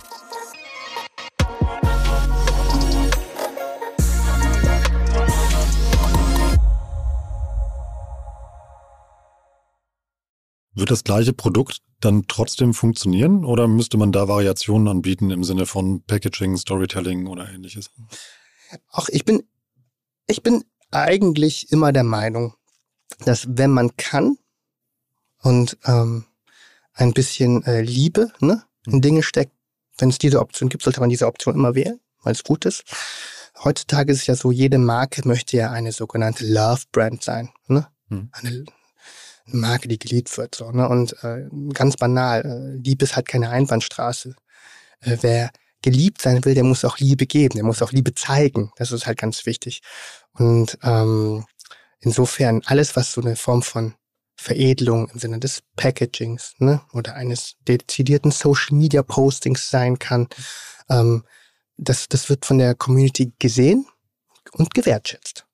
Wird das gleiche Produkt dann trotzdem funktionieren oder müsste man da Variationen anbieten im Sinne von Packaging, Storytelling oder ähnliches? Auch ich bin, ich bin eigentlich immer der Meinung, dass wenn man kann und ähm, ein bisschen äh, Liebe ne, in mhm. Dinge steckt, wenn es diese Option gibt, sollte man diese Option immer wählen, weil es gut ist. Heutzutage ist es ja so, jede Marke möchte ja eine sogenannte Love Brand sein. Ne? Hm. Eine Marke, die geliebt wird. So, ne? Und äh, ganz banal, äh, Liebe ist halt keine Einbahnstraße. Äh, wer geliebt sein will, der muss auch Liebe geben, der muss auch Liebe zeigen. Das ist halt ganz wichtig. Und ähm, insofern alles, was so eine Form von Veredelung im Sinne des Packagings ne, oder eines dezidierten Social Media Postings sein kann, ähm, das, das wird von der Community gesehen und gewertschätzt.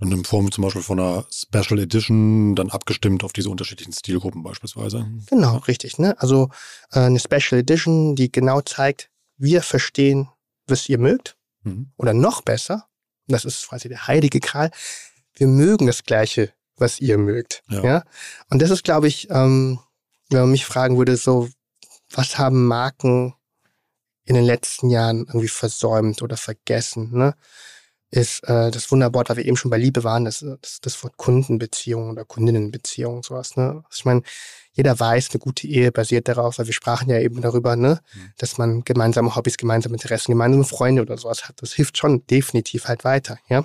Und in Form zum Beispiel von einer Special Edition, dann abgestimmt auf diese unterschiedlichen Stilgruppen beispielsweise. Genau, richtig. Ne? Also äh, eine Special Edition, die genau zeigt, wir verstehen, was ihr mögt. Mhm. Oder noch besser, das ist quasi der heilige Kral, wir mögen das Gleiche, was ihr mögt. Ja. ja? Und das ist, glaube ich, ähm, wenn man mich fragen würde, so, was haben Marken in den letzten Jahren irgendwie versäumt oder vergessen? Ne? Ist äh, das Wunderwort, weil wir eben schon bei Liebe waren, das, das, das Wort Kundenbeziehung oder Kundinnenbeziehung, sowas. Ne? Also ich meine, jeder weiß, eine gute Ehe basiert darauf, weil wir sprachen ja eben darüber, ne, mhm. dass man gemeinsame Hobbys, gemeinsame Interessen, gemeinsame Freunde oder sowas hat. Das hilft schon definitiv halt weiter, ja.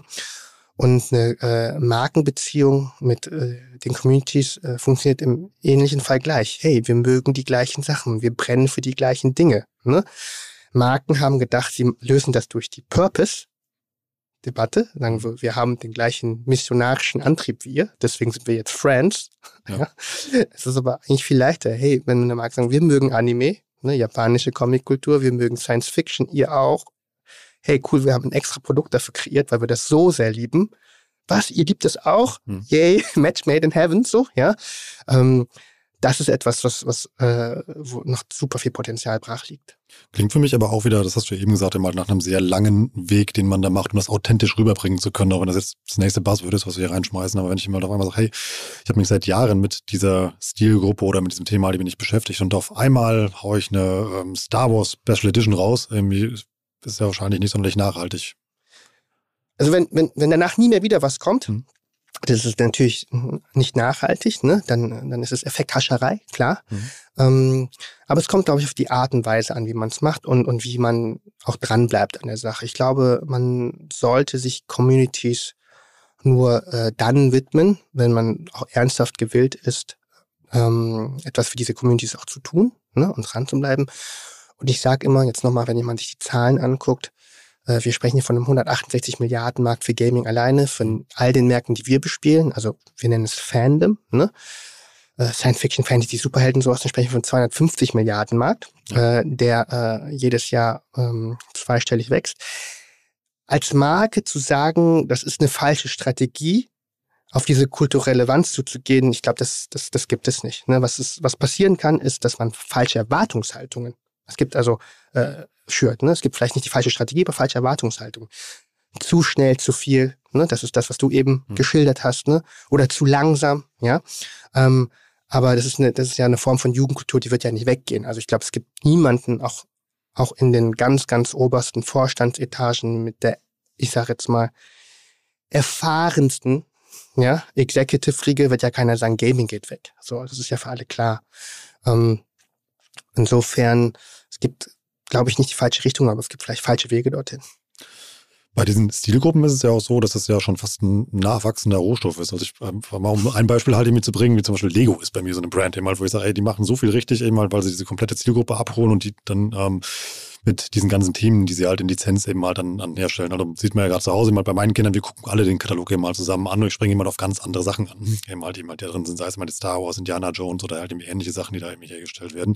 Und eine äh, Markenbeziehung mit äh, den Communities äh, funktioniert im ähnlichen Fall gleich. Hey, wir mögen die gleichen Sachen, wir brennen für die gleichen Dinge. Ne? Marken haben gedacht, sie lösen das durch die Purpose, Debatte. Sagen wir, wir haben den gleichen missionarischen Antrieb wie ihr, deswegen sind wir jetzt Friends. Ja. ja. Es ist aber eigentlich viel leichter. Hey, wenn man mag sagen, wir mögen Anime, ne, japanische Comickultur, wir mögen Science Fiction, ihr auch. Hey, cool, wir haben ein extra Produkt dafür kreiert, weil wir das so sehr lieben. Was, ihr liebt es auch? Hm. Yay, Match made in heaven, so, ja. Ähm, das ist etwas, was, was äh, wo noch super viel Potenzial brach liegt. Klingt für mich aber auch wieder, das hast du eben gesagt, immer nach einem sehr langen Weg, den man da macht, um das authentisch rüberbringen zu können, auch wenn das jetzt das nächste Buzzword ist, was wir hier reinschmeißen. Aber wenn ich immer auf einmal sage, hey, ich habe mich seit Jahren mit dieser Stilgruppe oder mit diesem Thema, die bin ich beschäftigt und auf einmal haue ich eine ähm, Star Wars Special Edition raus, irgendwie ist ja wahrscheinlich nicht sonderlich nachhaltig. Also wenn, wenn, wenn danach nie mehr wieder was kommt, hm. Das ist natürlich nicht nachhaltig, ne? dann, dann ist es Effekthascherei, klar. Mhm. Ähm, aber es kommt, glaube ich, auf die Art und Weise an, wie man es macht und, und wie man auch dran bleibt an der Sache. Ich glaube, man sollte sich Communities nur äh, dann widmen, wenn man auch ernsthaft gewillt ist, ähm, etwas für diese Communities auch zu tun ne? und dran zu bleiben. Und ich sage immer, jetzt nochmal, wenn jemand sich die Zahlen anguckt, wir sprechen hier von einem 168 Milliarden Markt für Gaming alleine, von all den Märkten, die wir bespielen. Also wir nennen es Fandom, ne? Äh, Science Fiction, Fantasy, Superhelden, sowas, dann sprechen wir von 250 Milliarden Markt, ja. äh, der äh, jedes Jahr ähm, zweistellig wächst. Als Marke zu sagen, das ist eine falsche Strategie, auf diese kulturelle Relevanz zuzugehen, ich glaube, das, das, das gibt es nicht. Ne? Was, ist, was passieren kann, ist, dass man falsche Erwartungshaltungen. Es gibt also äh, schürt. Ne? Es gibt vielleicht nicht die falsche Strategie, aber falsche Erwartungshaltung. Zu schnell, zu viel, ne? das ist das, was du eben mhm. geschildert hast, ne? oder zu langsam, ja. Ähm, aber das ist, eine, das ist ja eine Form von Jugendkultur, die wird ja nicht weggehen. Also ich glaube, es gibt niemanden, auch, auch in den ganz, ganz obersten Vorstandsetagen mit der, ich sage jetzt mal, erfahrensten ja, Executive-Riege wird ja keiner sagen, Gaming geht weg. So, das ist ja für alle klar. Ähm, insofern, es gibt glaube ich, nicht die falsche Richtung, aber es gibt vielleicht falsche Wege dorthin. Bei diesen Stilgruppen ist es ja auch so, dass das ja schon fast ein nachwachsender Rohstoff ist. Also ich ähm, um ein Beispiel halt mit zu bringen, wie zum Beispiel Lego ist bei mir so eine Brand, eben halt, wo ich sage, ey, die machen so viel richtig, eben halt, weil sie diese komplette Zielgruppe abholen und die dann ähm, mit diesen ganzen Themen, die sie halt in Lizenz eben halt dann, dann herstellen. Also sieht man ja gerade zu Hause mal bei meinen Kindern, wir gucken alle den Katalog eben mal zusammen an und ich springe immer auf ganz andere Sachen an. Eben halt, eben halt, da drin sind, sei es mal die Star Wars, Indiana Jones oder halt eben ähnliche Sachen, die da eben hergestellt werden.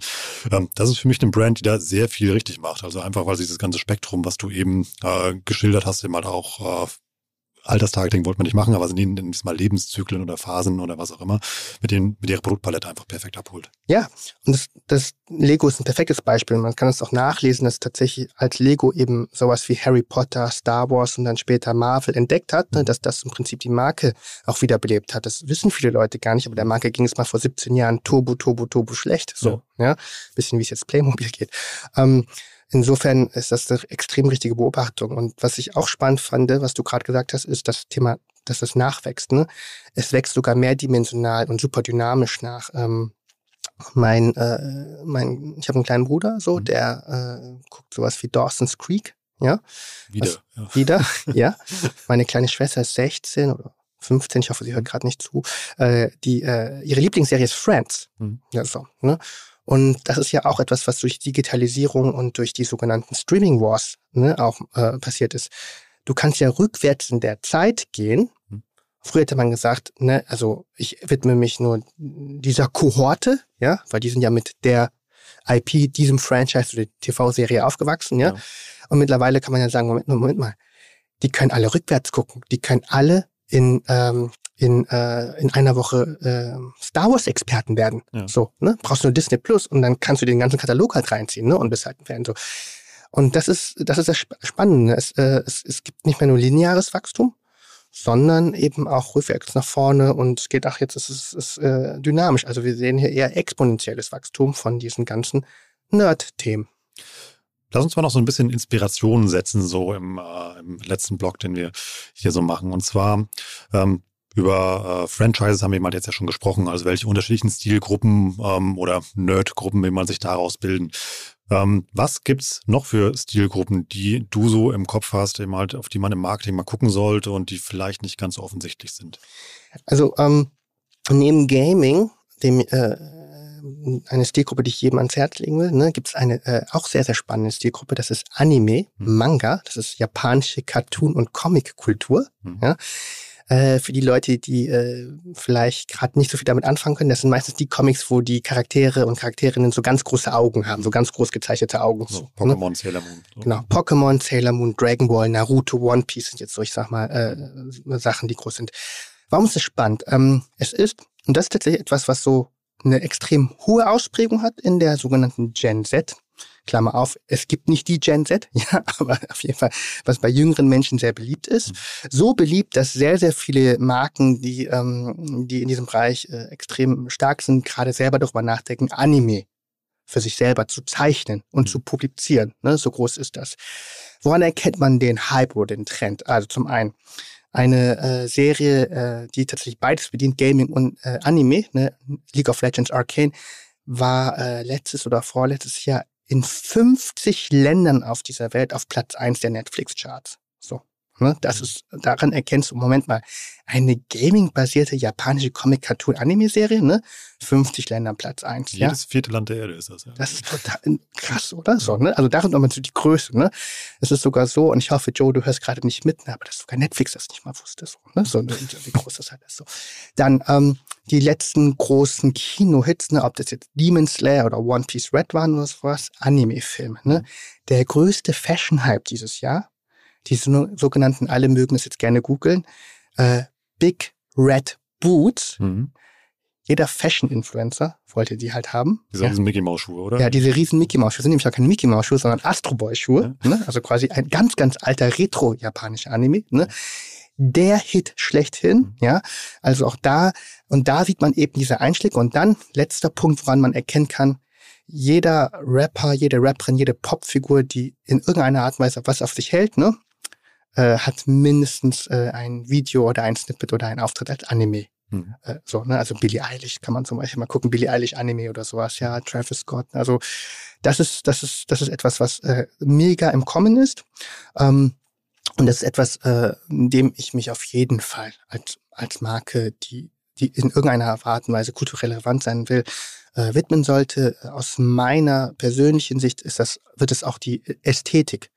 Ähm, das ist für mich eine Brand, die da sehr viel richtig macht. Also einfach, weil sie das ganze Spektrum, was du eben äh, geschildert hast, eben halt auch äh, Alterstargeting wollte man nicht machen, aber sie nehmen dann mal Lebenszyklen oder Phasen oder was auch immer, mit, denen, mit ihrer Produktpalette einfach perfekt abholt. Ja, und das, das Lego ist ein perfektes Beispiel. Man kann es auch nachlesen, dass tatsächlich als Lego eben sowas wie Harry Potter, Star Wars und dann später Marvel entdeckt hat, ne, dass das im Prinzip die Marke auch wiederbelebt hat. Das wissen viele Leute gar nicht, aber der Marke ging es mal vor 17 Jahren turbo, turbo, turbo schlecht. So, ja. ja? Bisschen wie es jetzt Playmobil geht. Ähm, Insofern ist das eine extrem richtige Beobachtung. Und was ich auch spannend fand, was du gerade gesagt hast, ist das Thema, dass es nachwächst. Ne? Es wächst sogar mehrdimensional und super dynamisch nach. Ähm, mein, äh, mein, ich habe einen kleinen Bruder, so, mhm. der äh, guckt sowas wie Dawson's Creek, ja. Wieder. Was, ja. Wieder, ja. Meine kleine Schwester ist 16 oder 15, ich hoffe, sie hört gerade nicht zu. Äh, die, äh, ihre Lieblingsserie ist Friends. Mhm. Ja, so, ne? Und das ist ja auch etwas, was durch Digitalisierung und durch die sogenannten Streaming Wars ne, auch äh, passiert ist. Du kannst ja rückwärts in der Zeit gehen. Hm. Früher hätte man gesagt, ne, also ich widme mich nur dieser Kohorte, ja, weil die sind ja mit der IP, diesem Franchise oder TV-Serie aufgewachsen, ja? ja. Und mittlerweile kann man ja sagen, Moment, Moment mal, die können alle rückwärts gucken, die können alle in ähm, in, äh, in einer Woche äh, Star Wars-Experten werden. Ja. So, ne? Brauchst nur Disney Plus und dann kannst du den ganzen Katalog halt reinziehen, ne? Und bist halt ein Fan. So. Und das ist, das ist das Spannende. Es, äh, es, es gibt nicht mehr nur lineares Wachstum, sondern eben auch rückwärts nach vorne und es geht auch jetzt, es ist, ist äh, dynamisch. Also wir sehen hier eher exponentielles Wachstum von diesen ganzen Nerd-Themen. Lass uns mal noch so ein bisschen Inspiration setzen, so im, äh, im letzten Blog, den wir hier so machen. Und zwar, ähm, über äh, Franchises haben wir mal jetzt ja schon gesprochen, also welche unterschiedlichen Stilgruppen ähm, oder Nerdgruppen, wie man sich daraus bilden. Ähm, was gibt's noch für Stilgruppen, die du so im Kopf hast, eben halt, auf die man im Marketing mal gucken sollte und die vielleicht nicht ganz so offensichtlich sind? Also ähm, neben Gaming, dem äh, eine Stilgruppe, die ich jedem ans Herz legen will, ne, gibt es eine äh, auch sehr, sehr spannende Stilgruppe, das ist Anime, mhm. Manga, das ist japanische Cartoon- und Comic-Kultur. Mhm. Ja äh, für die Leute, die äh, vielleicht gerade nicht so viel damit anfangen können, das sind meistens die Comics, wo die Charaktere und Charakterinnen so ganz große Augen haben, so ganz groß gezeichnete Augen. So, ne? Pokémon, ne? Sailor Moon. So. Genau, Pokémon, Sailor Moon, Dragon Ball, Naruto, One Piece sind jetzt so, ich sag mal, äh, Sachen, die groß sind. Warum ist es spannend? Ähm, es ist, und das ist tatsächlich etwas, was so eine extrem hohe Ausprägung hat in der sogenannten Gen Z. Klammer auf, es gibt nicht die Gen Z, ja, aber auf jeden Fall, was bei jüngeren Menschen sehr beliebt ist. Mhm. So beliebt, dass sehr, sehr viele Marken, die, ähm, die in diesem Bereich äh, extrem stark sind, gerade selber darüber nachdenken, Anime für sich selber zu zeichnen und mhm. zu publizieren. Ne? So groß ist das. Woran erkennt man den Hype oder den Trend? Also zum einen eine äh, Serie, äh, die tatsächlich beides bedient, Gaming und äh, Anime, ne? League of Legends Arcane, war äh, letztes oder vorletztes Jahr in 50 Ländern auf dieser Welt auf Platz 1 der Netflix-Charts. So. Ne? Das mhm. ist, daran erkennst du, Moment mal, eine Gaming-basierte japanische Comic-Cartoon-Anime-Serie, ne? 50 Länder Platz 1. Jedes ja? vierte Land der Erde ist das, ja. Das ist total krass, oder? So, ne? Also darin nochmal so die Größe, ne? Es ist sogar so, und ich hoffe, Joe, du hörst gerade nicht mit, ne? aber dass sogar Netflix das nicht mal wusste, so, ne? So, wie groß das halt ist, so. Dann, ähm, die letzten großen Kino-Hits, ne? ob das jetzt Demon Slayer oder One Piece Red waren oder sowas, Anime-Filme, ne? Der größte Fashion-Hype dieses Jahr, diese sogenannten, alle mögen es jetzt gerne googeln, äh, Big Red Boots. Mhm. Jeder Fashion-Influencer wollte die halt haben. Diese ja. riesen Mickey-Maus-Schuhe, oder? Ja, diese riesen Mickey-Maus-Schuhe sind nämlich auch keine Mickey-Maus-Schuhe, sondern Astro Boy-Schuhe. Ja. Ne? Also quasi ein ganz, ganz alter retro-japanischer Anime. Ne? Der Hit schlechthin, mhm. ja. Also auch da, und da sieht man eben diese Einschläge. Und dann, letzter Punkt, woran man erkennen kann, jeder Rapper, jede Rapperin, jede Popfigur, die in irgendeiner Art und Weise was auf sich hält, ne, äh, hat mindestens äh, ein Video oder ein Snippet oder ein Auftritt als Anime. Mhm. Äh, so, ne? Also Billie Eilish kann man zum Beispiel mal gucken, Billie Eilish Anime oder sowas, ja, Travis Scott. Also das ist, das ist, das ist etwas, was äh, mega im Kommen ist. Ähm, und das ist etwas, äh, dem ich mich auf jeden Fall als, als Marke, die die in irgendeiner Art und Weise kulturell relevant sein will, äh, widmen sollte. Aus meiner persönlichen Sicht ist das, wird es auch die Ästhetik,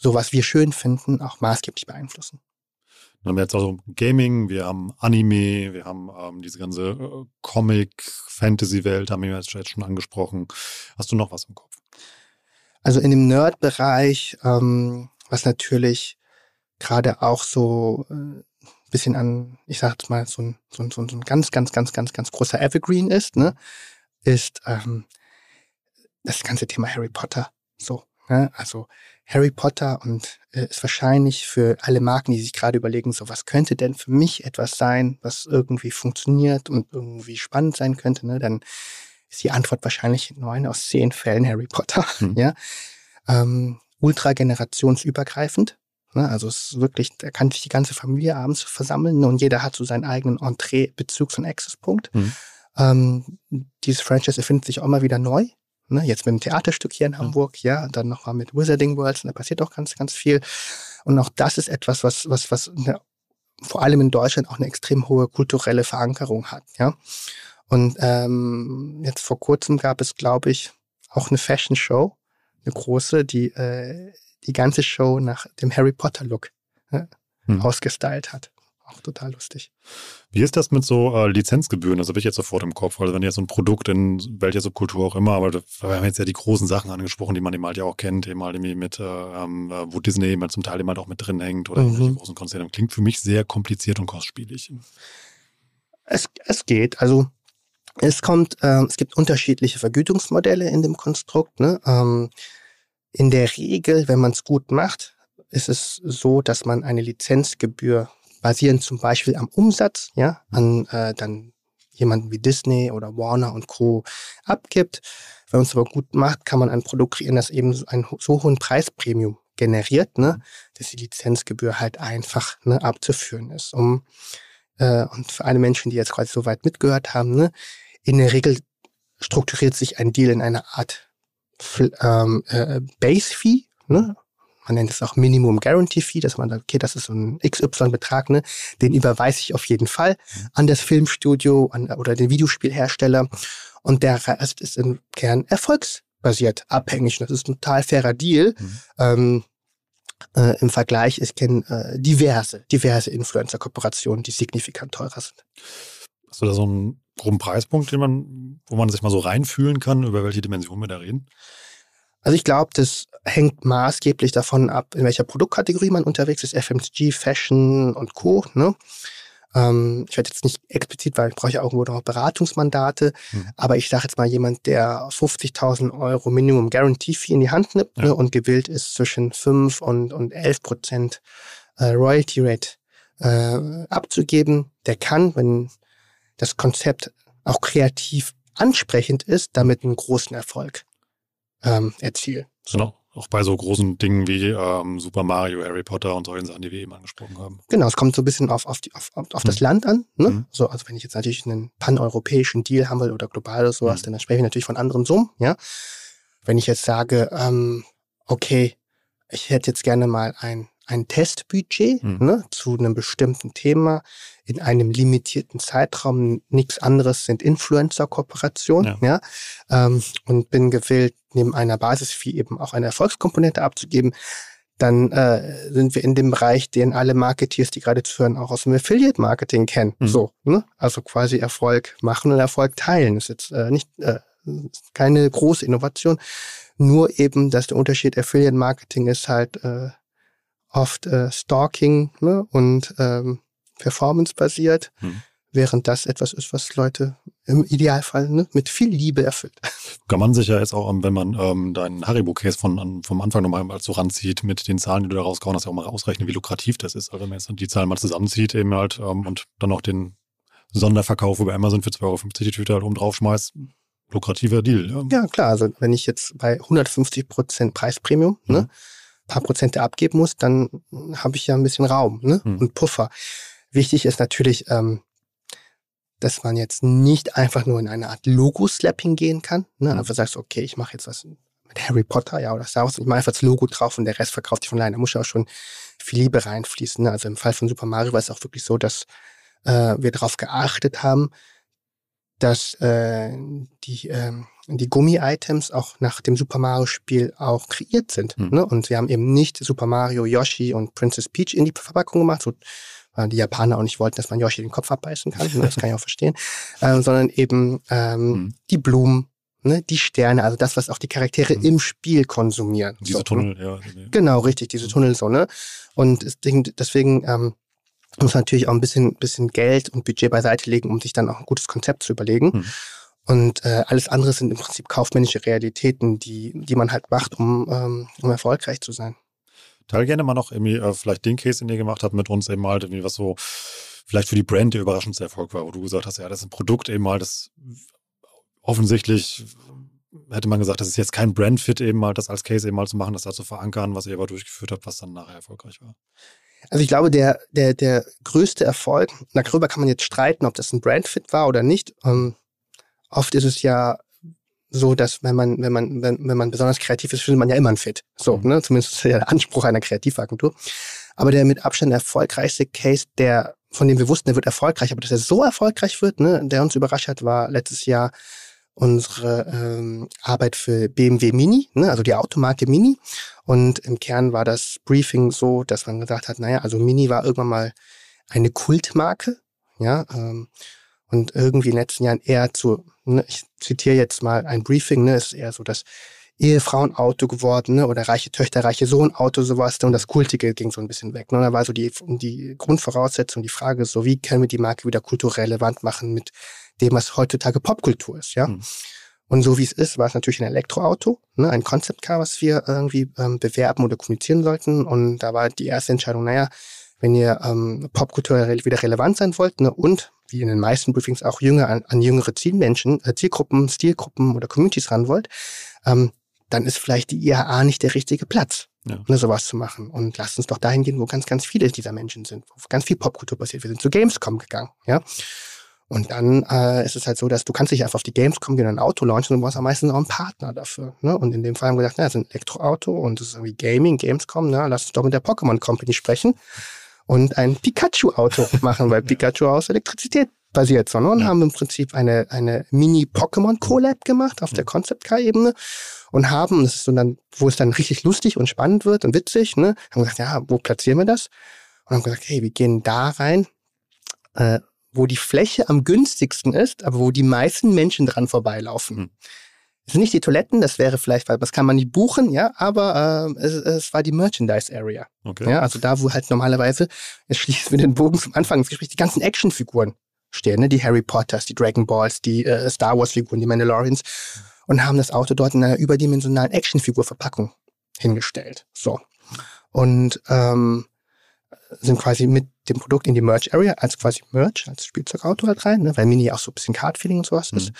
so was wir schön finden, auch maßgeblich beeinflussen. Dann haben wir jetzt also Gaming, wir haben Anime, wir haben ähm, diese ganze äh, Comic-Fantasy-Welt, haben wir jetzt schon angesprochen. Hast du noch was im Kopf? Also in dem Nerd-Bereich, ähm, was natürlich gerade auch so äh, bisschen an, ich sag mal, so ein, so ein, so ein ganz, ganz, ganz, ganz, ganz großer Evergreen ist, ne, ist ähm, das ganze Thema Harry Potter. So, ne? Also Harry Potter und äh, ist wahrscheinlich für alle Marken, die sich gerade überlegen, so was könnte denn für mich etwas sein, was irgendwie funktioniert und irgendwie spannend sein könnte, ne? Dann ist die Antwort wahrscheinlich neun aus zehn Fällen Harry Potter. Mhm. Ja. Ähm, ultra generationsübergreifend. Ne? Also es ist wirklich, da kann sich die ganze Familie abends versammeln und jeder hat so seinen eigenen Entree-Bezugs- und Accesspunkt. Mhm. Ähm, dieses Franchise erfindet sich auch immer wieder neu. Ne? Jetzt mit dem Theaterstück hier in Hamburg, ja, dann nochmal mit Wizarding Worlds, und da passiert auch ganz, ganz viel. Und auch das ist etwas, was, was, was eine, vor allem in Deutschland auch eine extrem hohe kulturelle Verankerung hat, ja. Und ähm, jetzt vor kurzem gab es, glaube ich, auch eine Fashion Show, eine große, die äh, die ganze Show nach dem Harry Potter Look ne, hm. ausgestylt hat. Auch total lustig. Wie ist das mit so äh, Lizenzgebühren? Das habe ich jetzt sofort im Kopf. Also wenn jetzt so ein Produkt in welcher Subkultur auch immer, aber wir haben jetzt ja die großen Sachen angesprochen, die man eben halt ja auch kennt, eben halt irgendwie mit, äh, ähm, wo Disney eben halt zum Teil eben halt auch mit drin hängt oder mhm. großen Konzerne. Klingt für mich sehr kompliziert und kostspielig. Es, es geht. Also es kommt, äh, es gibt unterschiedliche Vergütungsmodelle in dem Konstrukt. Ne? Ähm, in der Regel, wenn man es gut macht, ist es so, dass man eine Lizenzgebühr basierend zum Beispiel am Umsatz, ja, an äh, dann jemanden wie Disney oder Warner und Co. abgibt. Wenn man es aber gut macht, kann man ein Produkt kreieren, das eben so einen so hohen Preispremium generiert, ne, dass die Lizenzgebühr halt einfach ne, abzuführen ist. Um, äh, und für alle Menschen, die jetzt quasi so weit mitgehört haben, ne, in der Regel strukturiert sich ein Deal in einer Art ähm, äh, Base Fee, ne? Man nennt es auch Minimum Guarantee Fee, dass man da, okay, das ist so ein XY-Betrag, ne? den überweise ich auf jeden Fall an das Filmstudio an, oder den Videospielhersteller. Und der Rest ist im Kern erfolgsbasiert abhängig. Das ist ein total fairer Deal. Mhm. Ähm, äh, Im Vergleich, ich kenne äh, diverse, diverse Influencer-Kooperationen, die signifikant teurer sind. Hast du da so einen groben Preispunkt, den man, wo man sich mal so reinfühlen kann, über welche Dimension wir da reden? Also ich glaube, das hängt maßgeblich davon ab, in welcher Produktkategorie man unterwegs ist, FMCG, Fashion und Co. Ne? Ähm, ich werde jetzt nicht explizit, weil ich brauche ja irgendwo noch Beratungsmandate, hm. aber ich sage jetzt mal jemand, der 50.000 Euro Minimum Guarantee Fee in die Hand nimmt ja. ne, und gewillt ist zwischen 5 und, und 11 Prozent äh, Royalty Rate äh, abzugeben, der kann, wenn das Konzept auch kreativ ansprechend ist, damit einen großen Erfolg ähm, erzielen. Genau. Auch bei so großen Dingen wie ähm, Super Mario, Harry Potter und solchen Sachen, die wir eben angesprochen haben. Genau, es kommt so ein bisschen auf, auf, die, auf, auf hm. das Land an. Ne? Hm. So, also wenn ich jetzt natürlich einen paneuropäischen Deal haben will oder global oder sowas, hm. dann spreche ich natürlich von anderen Summen. Ja? Wenn ich jetzt sage, ähm, okay, ich hätte jetzt gerne mal ein ein Testbudget mhm. ne, zu einem bestimmten Thema in einem limitierten Zeitraum. Nichts anderes sind Influencer-Kooperationen. Ja. ja ähm, und bin gewillt, neben einer Basisfee eben auch eine Erfolgskomponente abzugeben. Dann äh, sind wir in dem Bereich, den alle Marketeers, die gerade zuhören, auch aus dem Affiliate-Marketing kennen. Mhm. So, ne? Also quasi Erfolg machen und Erfolg teilen. Das ist jetzt äh, nicht äh, keine große Innovation. Nur eben, dass der Unterschied Affiliate-Marketing ist halt äh, oft äh, Stalking ne, und ähm, Performance-basiert, hm. während das etwas ist, was Leute im Idealfall ne, mit viel Liebe erfüllt. Kann man sich ja jetzt auch, wenn man ähm, deinen Haribo-Case von, vom Anfang nochmal so ranzieht, mit den Zahlen, die du da rausgehauen hast, ja auch mal ausrechnen, wie lukrativ das ist. Also wenn man jetzt die Zahlen mal zusammenzieht eben halt ähm, und dann noch den Sonderverkauf über Amazon für 2,50 Euro die Tüte halt oben drauf schmeißt, lukrativer Deal. Ja. ja, klar. Also wenn ich jetzt bei 150 Prozent Preispremium, ne, mhm. ne, paar Prozente abgeben muss, dann habe ich ja ein bisschen Raum ne? Mhm. und Puffer. Wichtig ist natürlich, ähm, dass man jetzt nicht einfach nur in eine Art Logo-Slapping gehen kann. Ne? Mhm. Einfach sagst, okay, ich mache jetzt was mit Harry Potter, ja, oder Star Wars, ich mache einfach das Logo drauf und der Rest verkauft sich von alleine. Da muss ja auch schon viel Liebe reinfließen. Ne? Also im Fall von Super Mario war es auch wirklich so, dass äh, wir darauf geachtet haben, dass äh, die, äh, die Gummi-Items auch nach dem Super Mario-Spiel auch kreiert sind. Mhm. Ne? Und wir haben eben nicht Super Mario, Yoshi und Princess Peach in die Verpackung gemacht, so weil die Japaner auch nicht wollten, dass man Yoshi den Kopf abbeißen kann. Ne? Das kann ich auch verstehen. Ähm, sondern eben ähm, mhm. die Blumen, ne, die Sterne, also das, was auch die Charaktere mhm. im Spiel konsumieren. Diese so, ne? Tunnel, ne? ja. Genau, richtig, diese mhm. Tunnel so, ne? Und deswegen, deswegen ähm, muss man natürlich auch ein bisschen, bisschen Geld und Budget beiseite legen, um sich dann auch ein gutes Konzept zu überlegen. Und äh, alles andere sind im Prinzip kaufmännische Realitäten, die, die man halt macht, um, ähm, um erfolgreich zu sein. Teil gerne mal noch irgendwie äh, vielleicht den Case, den ihr gemacht habt mit uns eben mal, irgendwie was so vielleicht für die Brand der überraschendste Erfolg war, wo du gesagt hast, ja, das ist ein Produkt eben mal, das offensichtlich hätte man gesagt, das ist jetzt kein Brandfit eben mal, das als Case eben mal zu machen, das da zu verankern, was ihr aber durchgeführt habt, was dann nachher erfolgreich war. Also ich glaube, der, der, der größte Erfolg, darüber kann man jetzt streiten, ob das ein Brandfit war oder nicht. Ähm, oft ist es ja so, dass wenn man, wenn man, wenn, wenn man besonders kreativ ist, findet man ja immer ein Fit. So, mhm. ne? Zumindest ist ja der Anspruch einer Kreativagentur. Aber der mit Abstand erfolgreichste Case, der, von dem wir wussten, der wird erfolgreich, aber dass er so erfolgreich wird, ne, der uns überrascht hat, war letztes Jahr unsere ähm, Arbeit für BMW Mini, ne, also die Automarke Mini. Und im Kern war das Briefing so, dass man gesagt hat, naja, also Mini war irgendwann mal eine Kultmarke, ja, ähm, und irgendwie in den letzten Jahren eher zu, ne, ich zitiere jetzt mal ein Briefing, ne, ist eher so das Ehefrauenauto geworden, ne, oder reiche Töchter, reiche Sohn-Auto, sowas, ne, und das Kultige ging so ein bisschen weg. Ne, und da war so die, die Grundvoraussetzung, die Frage so, wie können wir die Marke wieder kulturell relevant machen mit dem, was heutzutage Popkultur ist, ja. Mhm. Und so wie es ist, war es natürlich ein Elektroauto, ne, ein Concept Car, was wir irgendwie ähm, bewerben oder kommunizieren sollten. Und da war die erste Entscheidung, naja, wenn ihr ähm, popkulturell wieder relevant sein wollt ne, und wie in den meisten Briefings auch jünger an, an jüngere Zielmenschen, äh, Zielgruppen, Stilgruppen oder Communities ran wollt, ähm, dann ist vielleicht die IAA nicht der richtige Platz, ja. ne, sowas zu machen. Und lasst uns doch dahin gehen, wo ganz, ganz viele dieser Menschen sind, wo ganz viel Popkultur passiert. Wir sind zu Gamescom gegangen, ja. Und dann äh, ist es halt so, dass du kannst nicht einfach auf die Gamescom gehen und ein Auto launchen, du brauchst am meisten auch einen Partner dafür. Ne? Und in dem Fall haben wir gedacht, na, das ist ein Elektroauto und das ist irgendwie Gaming, Gamescom, ne? lass uns doch mit der Pokémon Company sprechen und ein Pikachu-Auto machen, weil Pikachu aus Elektrizität basiert, sondern ja. haben im Prinzip eine, eine Mini-Pokémon-Collab gemacht auf der Concept-Car-Ebene und haben, das ist so dann, wo es dann richtig lustig und spannend wird und witzig, ne, haben gesagt, ja, wo platzieren wir das? Und haben gesagt, hey, wir gehen da rein, äh, wo die Fläche am günstigsten ist, aber wo die meisten Menschen dran vorbeilaufen. Hm. Das sind nicht die Toiletten, das wäre vielleicht, weil das kann man nicht buchen, ja, aber äh, es, es war die Merchandise Area. Okay. Ja, also da, wo halt normalerweise, jetzt schließen wir den Bogen zum Anfang des Gesprächs, die ganzen Actionfiguren stehen, ne? die Harry Potters, die Dragon Balls, die äh, Star Wars Figuren, die Mandalorians und haben das Auto dort in einer überdimensionalen Actionfigur-Verpackung hingestellt. So. Und ähm, sind quasi mit dem Produkt in die Merch Area als quasi Merch, als Spielzeugauto halt rein, ne? weil Mini auch so ein bisschen Card-Feeling und sowas mhm. ist.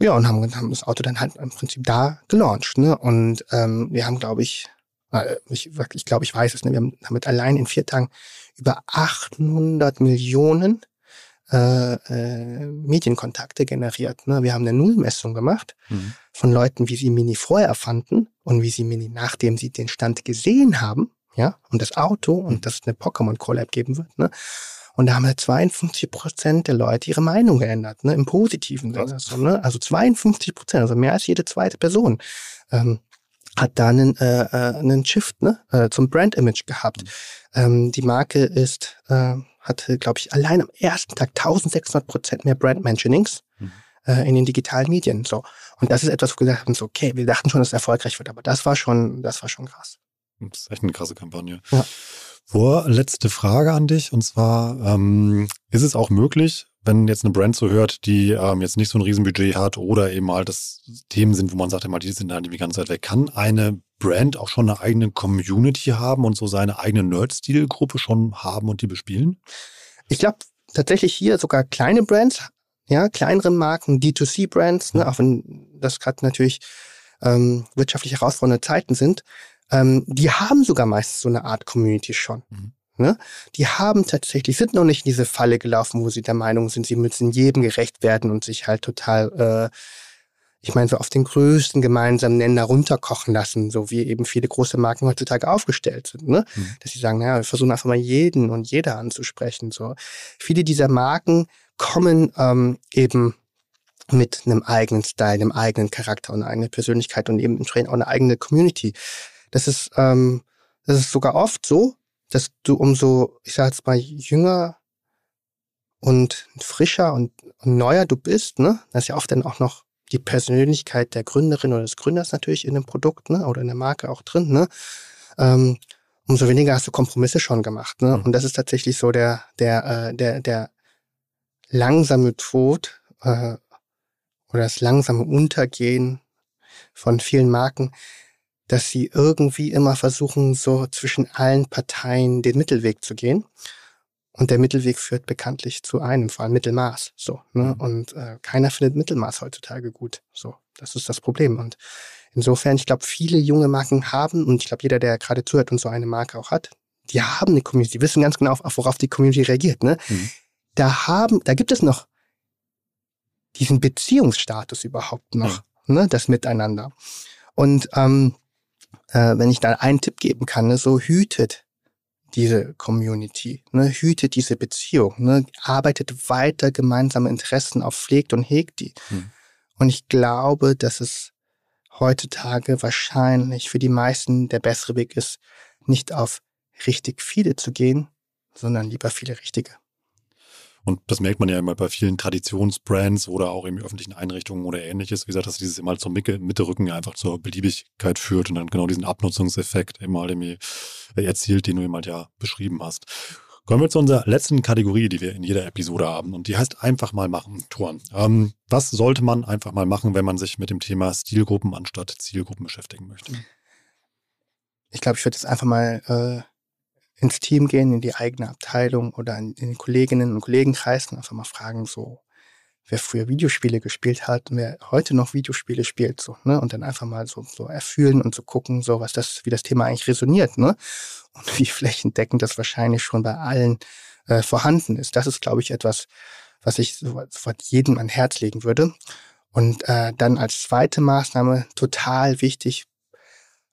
Ja, und haben, haben das Auto dann halt im Prinzip da gelauncht. Ne? Und ähm, wir haben, glaube ich, äh, ich, ich glaube, ich weiß es, ne? wir haben damit allein in vier Tagen über 800 Millionen äh, äh, Medienkontakte generiert. Ne? Wir haben eine Nullmessung gemacht mhm. von Leuten, wie sie Mini vorher erfanden und wie sie Mini, nachdem sie den Stand gesehen haben, ja, und das Auto und mhm. dass es eine Pokémon-Collab geben wird, ne? Und da haben halt 52 Prozent der Leute ihre Meinung geändert, ne, im positiven Sinne. So, ne? Also 52 Prozent, also mehr als jede zweite Person. Ähm, hat da einen, äh, äh, einen Shift ne, äh, zum Brand-Image gehabt. Mhm. Ähm, die Marke ist, äh, hatte, glaube ich, allein am ersten Tag 1600 Prozent mehr Brand-Mentionings mhm. äh, in den digitalen Medien. So. Und das ist etwas, wo wir gesagt haben, so, okay, wir dachten schon, dass es erfolgreich wird, aber das war schon, das war schon krass. Das ist echt eine krasse Kampagne. Ja. Vorletzte Frage an dich. Und zwar, ähm, ist es auch möglich, wenn jetzt eine Brand so hört, die ähm, jetzt nicht so ein Riesenbudget hat oder eben halt das Themen sind, wo man sagt, immer, die sind da die ganze Zeit weg, kann eine Brand auch schon eine eigene Community haben und so seine eigene Nerd-Stil-Gruppe schon haben und die bespielen? Ich glaube tatsächlich hier sogar kleine Brands, ja, kleinere Marken, D2C-Brands, ne, auch wenn das gerade natürlich ähm, wirtschaftlich herausfordernde Zeiten sind, ähm, die haben sogar meistens so eine Art Community schon. Mhm. Ne? Die haben tatsächlich, sind noch nicht in diese Falle gelaufen, wo sie der Meinung sind, sie müssen jedem gerecht werden und sich halt total ich meine, so auf den größten gemeinsamen Nenner runterkochen lassen, so wie eben viele große Marken heutzutage aufgestellt sind. Ne? Mhm. Dass sie sagen, naja, wir versuchen einfach mal jeden und jeder anzusprechen. So Viele dieser Marken kommen ähm, eben mit einem eigenen Style, einem eigenen Charakter und einer eigenen Persönlichkeit und eben entsprechend auch eine eigene Community. Das ist, ähm, das ist sogar oft so, dass du umso, ich sag jetzt mal, jünger und frischer und, und neuer du bist, ne, das ist ja oft dann auch noch die Persönlichkeit der Gründerin oder des Gründers natürlich in dem Produkt ne, oder in der Marke auch drin, ne, ähm, umso weniger hast du Kompromisse schon gemacht. Ne? Mhm. Und das ist tatsächlich so der, der, äh, der, der langsame Tod äh, oder das langsame Untergehen von vielen Marken, dass sie irgendwie immer versuchen, so zwischen allen Parteien den Mittelweg zu gehen. Und der Mittelweg führt bekanntlich zu einem, vor allem Mittelmaß. So, ne? Mhm. Und äh, keiner findet Mittelmaß heutzutage gut. So, das ist das Problem. Und insofern, ich glaube, viele junge Marken haben, und ich glaube, jeder, der gerade zuhört und so eine Marke auch hat, die haben eine Community, die wissen ganz genau, worauf die Community reagiert. Ne? Mhm. Da haben, da gibt es noch diesen Beziehungsstatus überhaupt noch, mhm. ne? das Miteinander. Und ähm, äh, wenn ich da einen Tipp geben kann, ne, so hütet diese Community, ne, hütet diese Beziehung, ne, arbeitet weiter gemeinsame Interessen auf, pflegt und hegt die. Hm. Und ich glaube, dass es heutzutage wahrscheinlich für die meisten der bessere Weg ist, nicht auf richtig viele zu gehen, sondern lieber viele richtige. Und das merkt man ja immer bei vielen Traditionsbrands oder auch in öffentlichen Einrichtungen oder ähnliches, wie gesagt, dass dieses immer zur Mitte Rücken einfach zur Beliebigkeit führt und dann genau diesen Abnutzungseffekt immer halt irgendwie erzielt, den du eben halt ja beschrieben hast. Kommen wir zu unserer letzten Kategorie, die wir in jeder Episode haben. Und die heißt einfach mal machen, Toren. Ähm, was sollte man einfach mal machen, wenn man sich mit dem Thema Stilgruppen anstatt Zielgruppen beschäftigen möchte? Ich glaube, ich würde jetzt einfach mal äh, ins Team gehen, in die eigene Abteilung oder in, den Kolleginnen und Kollegenkreis und einfach mal fragen, so, wer früher Videospiele gespielt hat und wer heute noch Videospiele spielt, so, ne? Und dann einfach mal so, so erfühlen und so gucken, so, was das, wie das Thema eigentlich resoniert, ne? Und wie flächendeckend das wahrscheinlich schon bei allen äh, vorhanden ist. Das ist, glaube ich, etwas, was ich sofort jedem an Herz legen würde. Und äh, dann als zweite Maßnahme, total wichtig,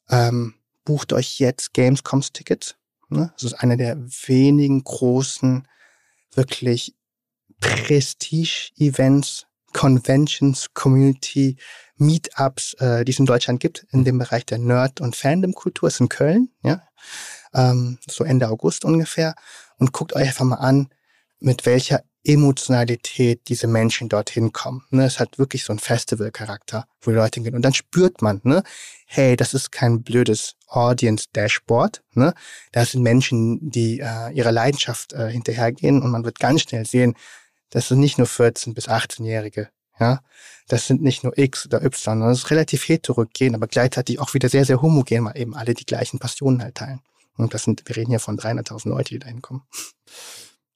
ähm, bucht euch jetzt Gamescoms-Tickets. Ne? Das ist einer der wenigen großen, wirklich Prestige-Events, Conventions, Community, Meetups, äh, die es in Deutschland gibt, in dem Bereich der Nerd- und Fandom-Kultur, ist in Köln, ja, ähm, so Ende August ungefähr. Und guckt euch einfach mal an, mit welcher Emotionalität diese Menschen dorthin kommen. Ne? Es hat wirklich so einen Festival-Charakter, wo die Leute hingehen. Und dann spürt man, ne, hey, das ist kein blödes Audience-Dashboard. Ne? Das sind Menschen, die äh, ihrer Leidenschaft äh, hinterhergehen und man wird ganz schnell sehen, das sind nicht nur 14- bis 18-Jährige. Ja, das sind nicht nur X oder Y, sondern das ist relativ heterogen, aber gleichzeitig auch wieder sehr, sehr homogen, weil eben alle die gleichen Passionen halt teilen. Und das sind, wir reden hier von 300.000 Leute, die da hinkommen.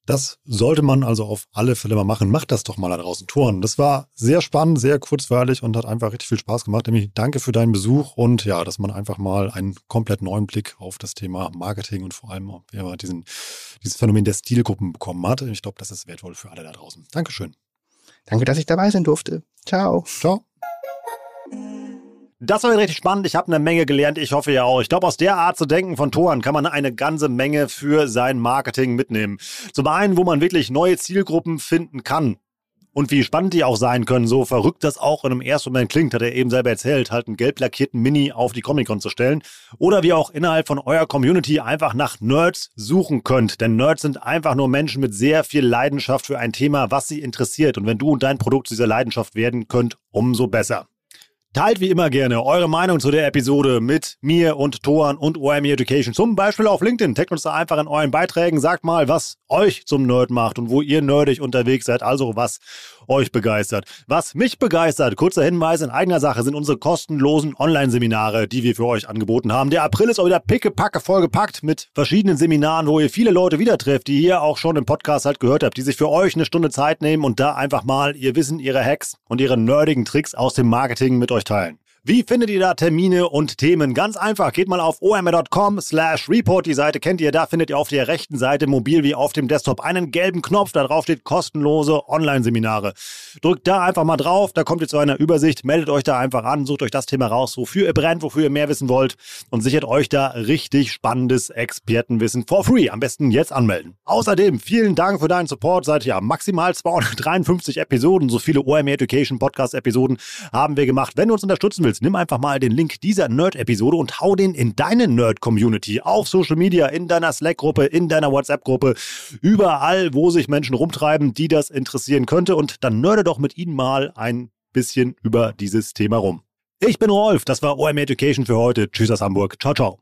Das sollte man also auf alle Fälle mal machen. Macht das doch mal da draußen. Touren. Das war sehr spannend, sehr kurzweilig und hat einfach richtig viel Spaß gemacht. Nämlich danke für deinen Besuch und ja, dass man einfach mal einen komplett neuen Blick auf das Thema Marketing und vor allem ja, diesen, dieses Phänomen der Stilgruppen bekommen hat. Ich glaube, das ist wertvoll für alle da draußen. Dankeschön. Danke, dass ich dabei sein durfte. Ciao. Ciao. Das war richtig spannend. Ich habe eine Menge gelernt. Ich hoffe ja auch. Ich glaube, aus der Art zu denken von Toren kann man eine ganze Menge für sein Marketing mitnehmen. Zum einen, wo man wirklich neue Zielgruppen finden kann. Und wie spannend die auch sein können, so verrückt das auch in einem ersten Moment klingt, hat er eben selber erzählt, halt einen gelb lackierten Mini auf die Comic-Con zu stellen. Oder wie auch innerhalb von eurer Community einfach nach Nerds suchen könnt. Denn Nerds sind einfach nur Menschen mit sehr viel Leidenschaft für ein Thema, was sie interessiert. Und wenn du und dein Produkt dieser Leidenschaft werden könnt, umso besser. Teilt wie immer gerne eure Meinung zu der Episode mit mir und Toan und OME Education. Zum Beispiel auf LinkedIn. Taggt uns da einfach in euren Beiträgen. Sagt mal, was euch zum Nerd macht und wo ihr nerdig unterwegs seid. Also was euch begeistert. Was mich begeistert, kurzer Hinweis in eigener Sache, sind unsere kostenlosen Online-Seminare, die wir für euch angeboten haben. Der April ist auch wieder pickepacke vollgepackt mit verschiedenen Seminaren, wo ihr viele Leute wieder trefft, die ihr auch schon im Podcast halt gehört habt, die sich für euch eine Stunde Zeit nehmen und da einfach mal ihr Wissen, ihre Hacks und ihre nerdigen Tricks aus dem Marketing mit euch teilen. Wie findet ihr da Termine und Themen? Ganz einfach, geht mal auf omr.com slash report. Die Seite kennt ihr, da findet ihr auf der rechten Seite mobil wie auf dem Desktop einen gelben Knopf. Da drauf steht kostenlose Online-Seminare. Drückt da einfach mal drauf, da kommt ihr zu einer Übersicht, meldet euch da einfach an, sucht euch das Thema raus, wofür ihr brennt, wofür ihr mehr wissen wollt und sichert euch da richtig spannendes Expertenwissen for free. Am besten jetzt anmelden. Außerdem vielen Dank für deinen Support. Seit ja maximal 253 Episoden, so viele OMR Education Podcast Episoden haben wir gemacht. Wenn du uns unterstützen willst, willst, nimm einfach mal den Link dieser Nerd-Episode und hau den in deine Nerd-Community, auf Social Media, in deiner Slack-Gruppe, in deiner WhatsApp-Gruppe, überall, wo sich Menschen rumtreiben, die das interessieren könnte. Und dann nerde doch mit ihnen mal ein bisschen über dieses Thema rum. Ich bin Rolf, das war OM Education für heute. Tschüss aus Hamburg. Ciao, ciao.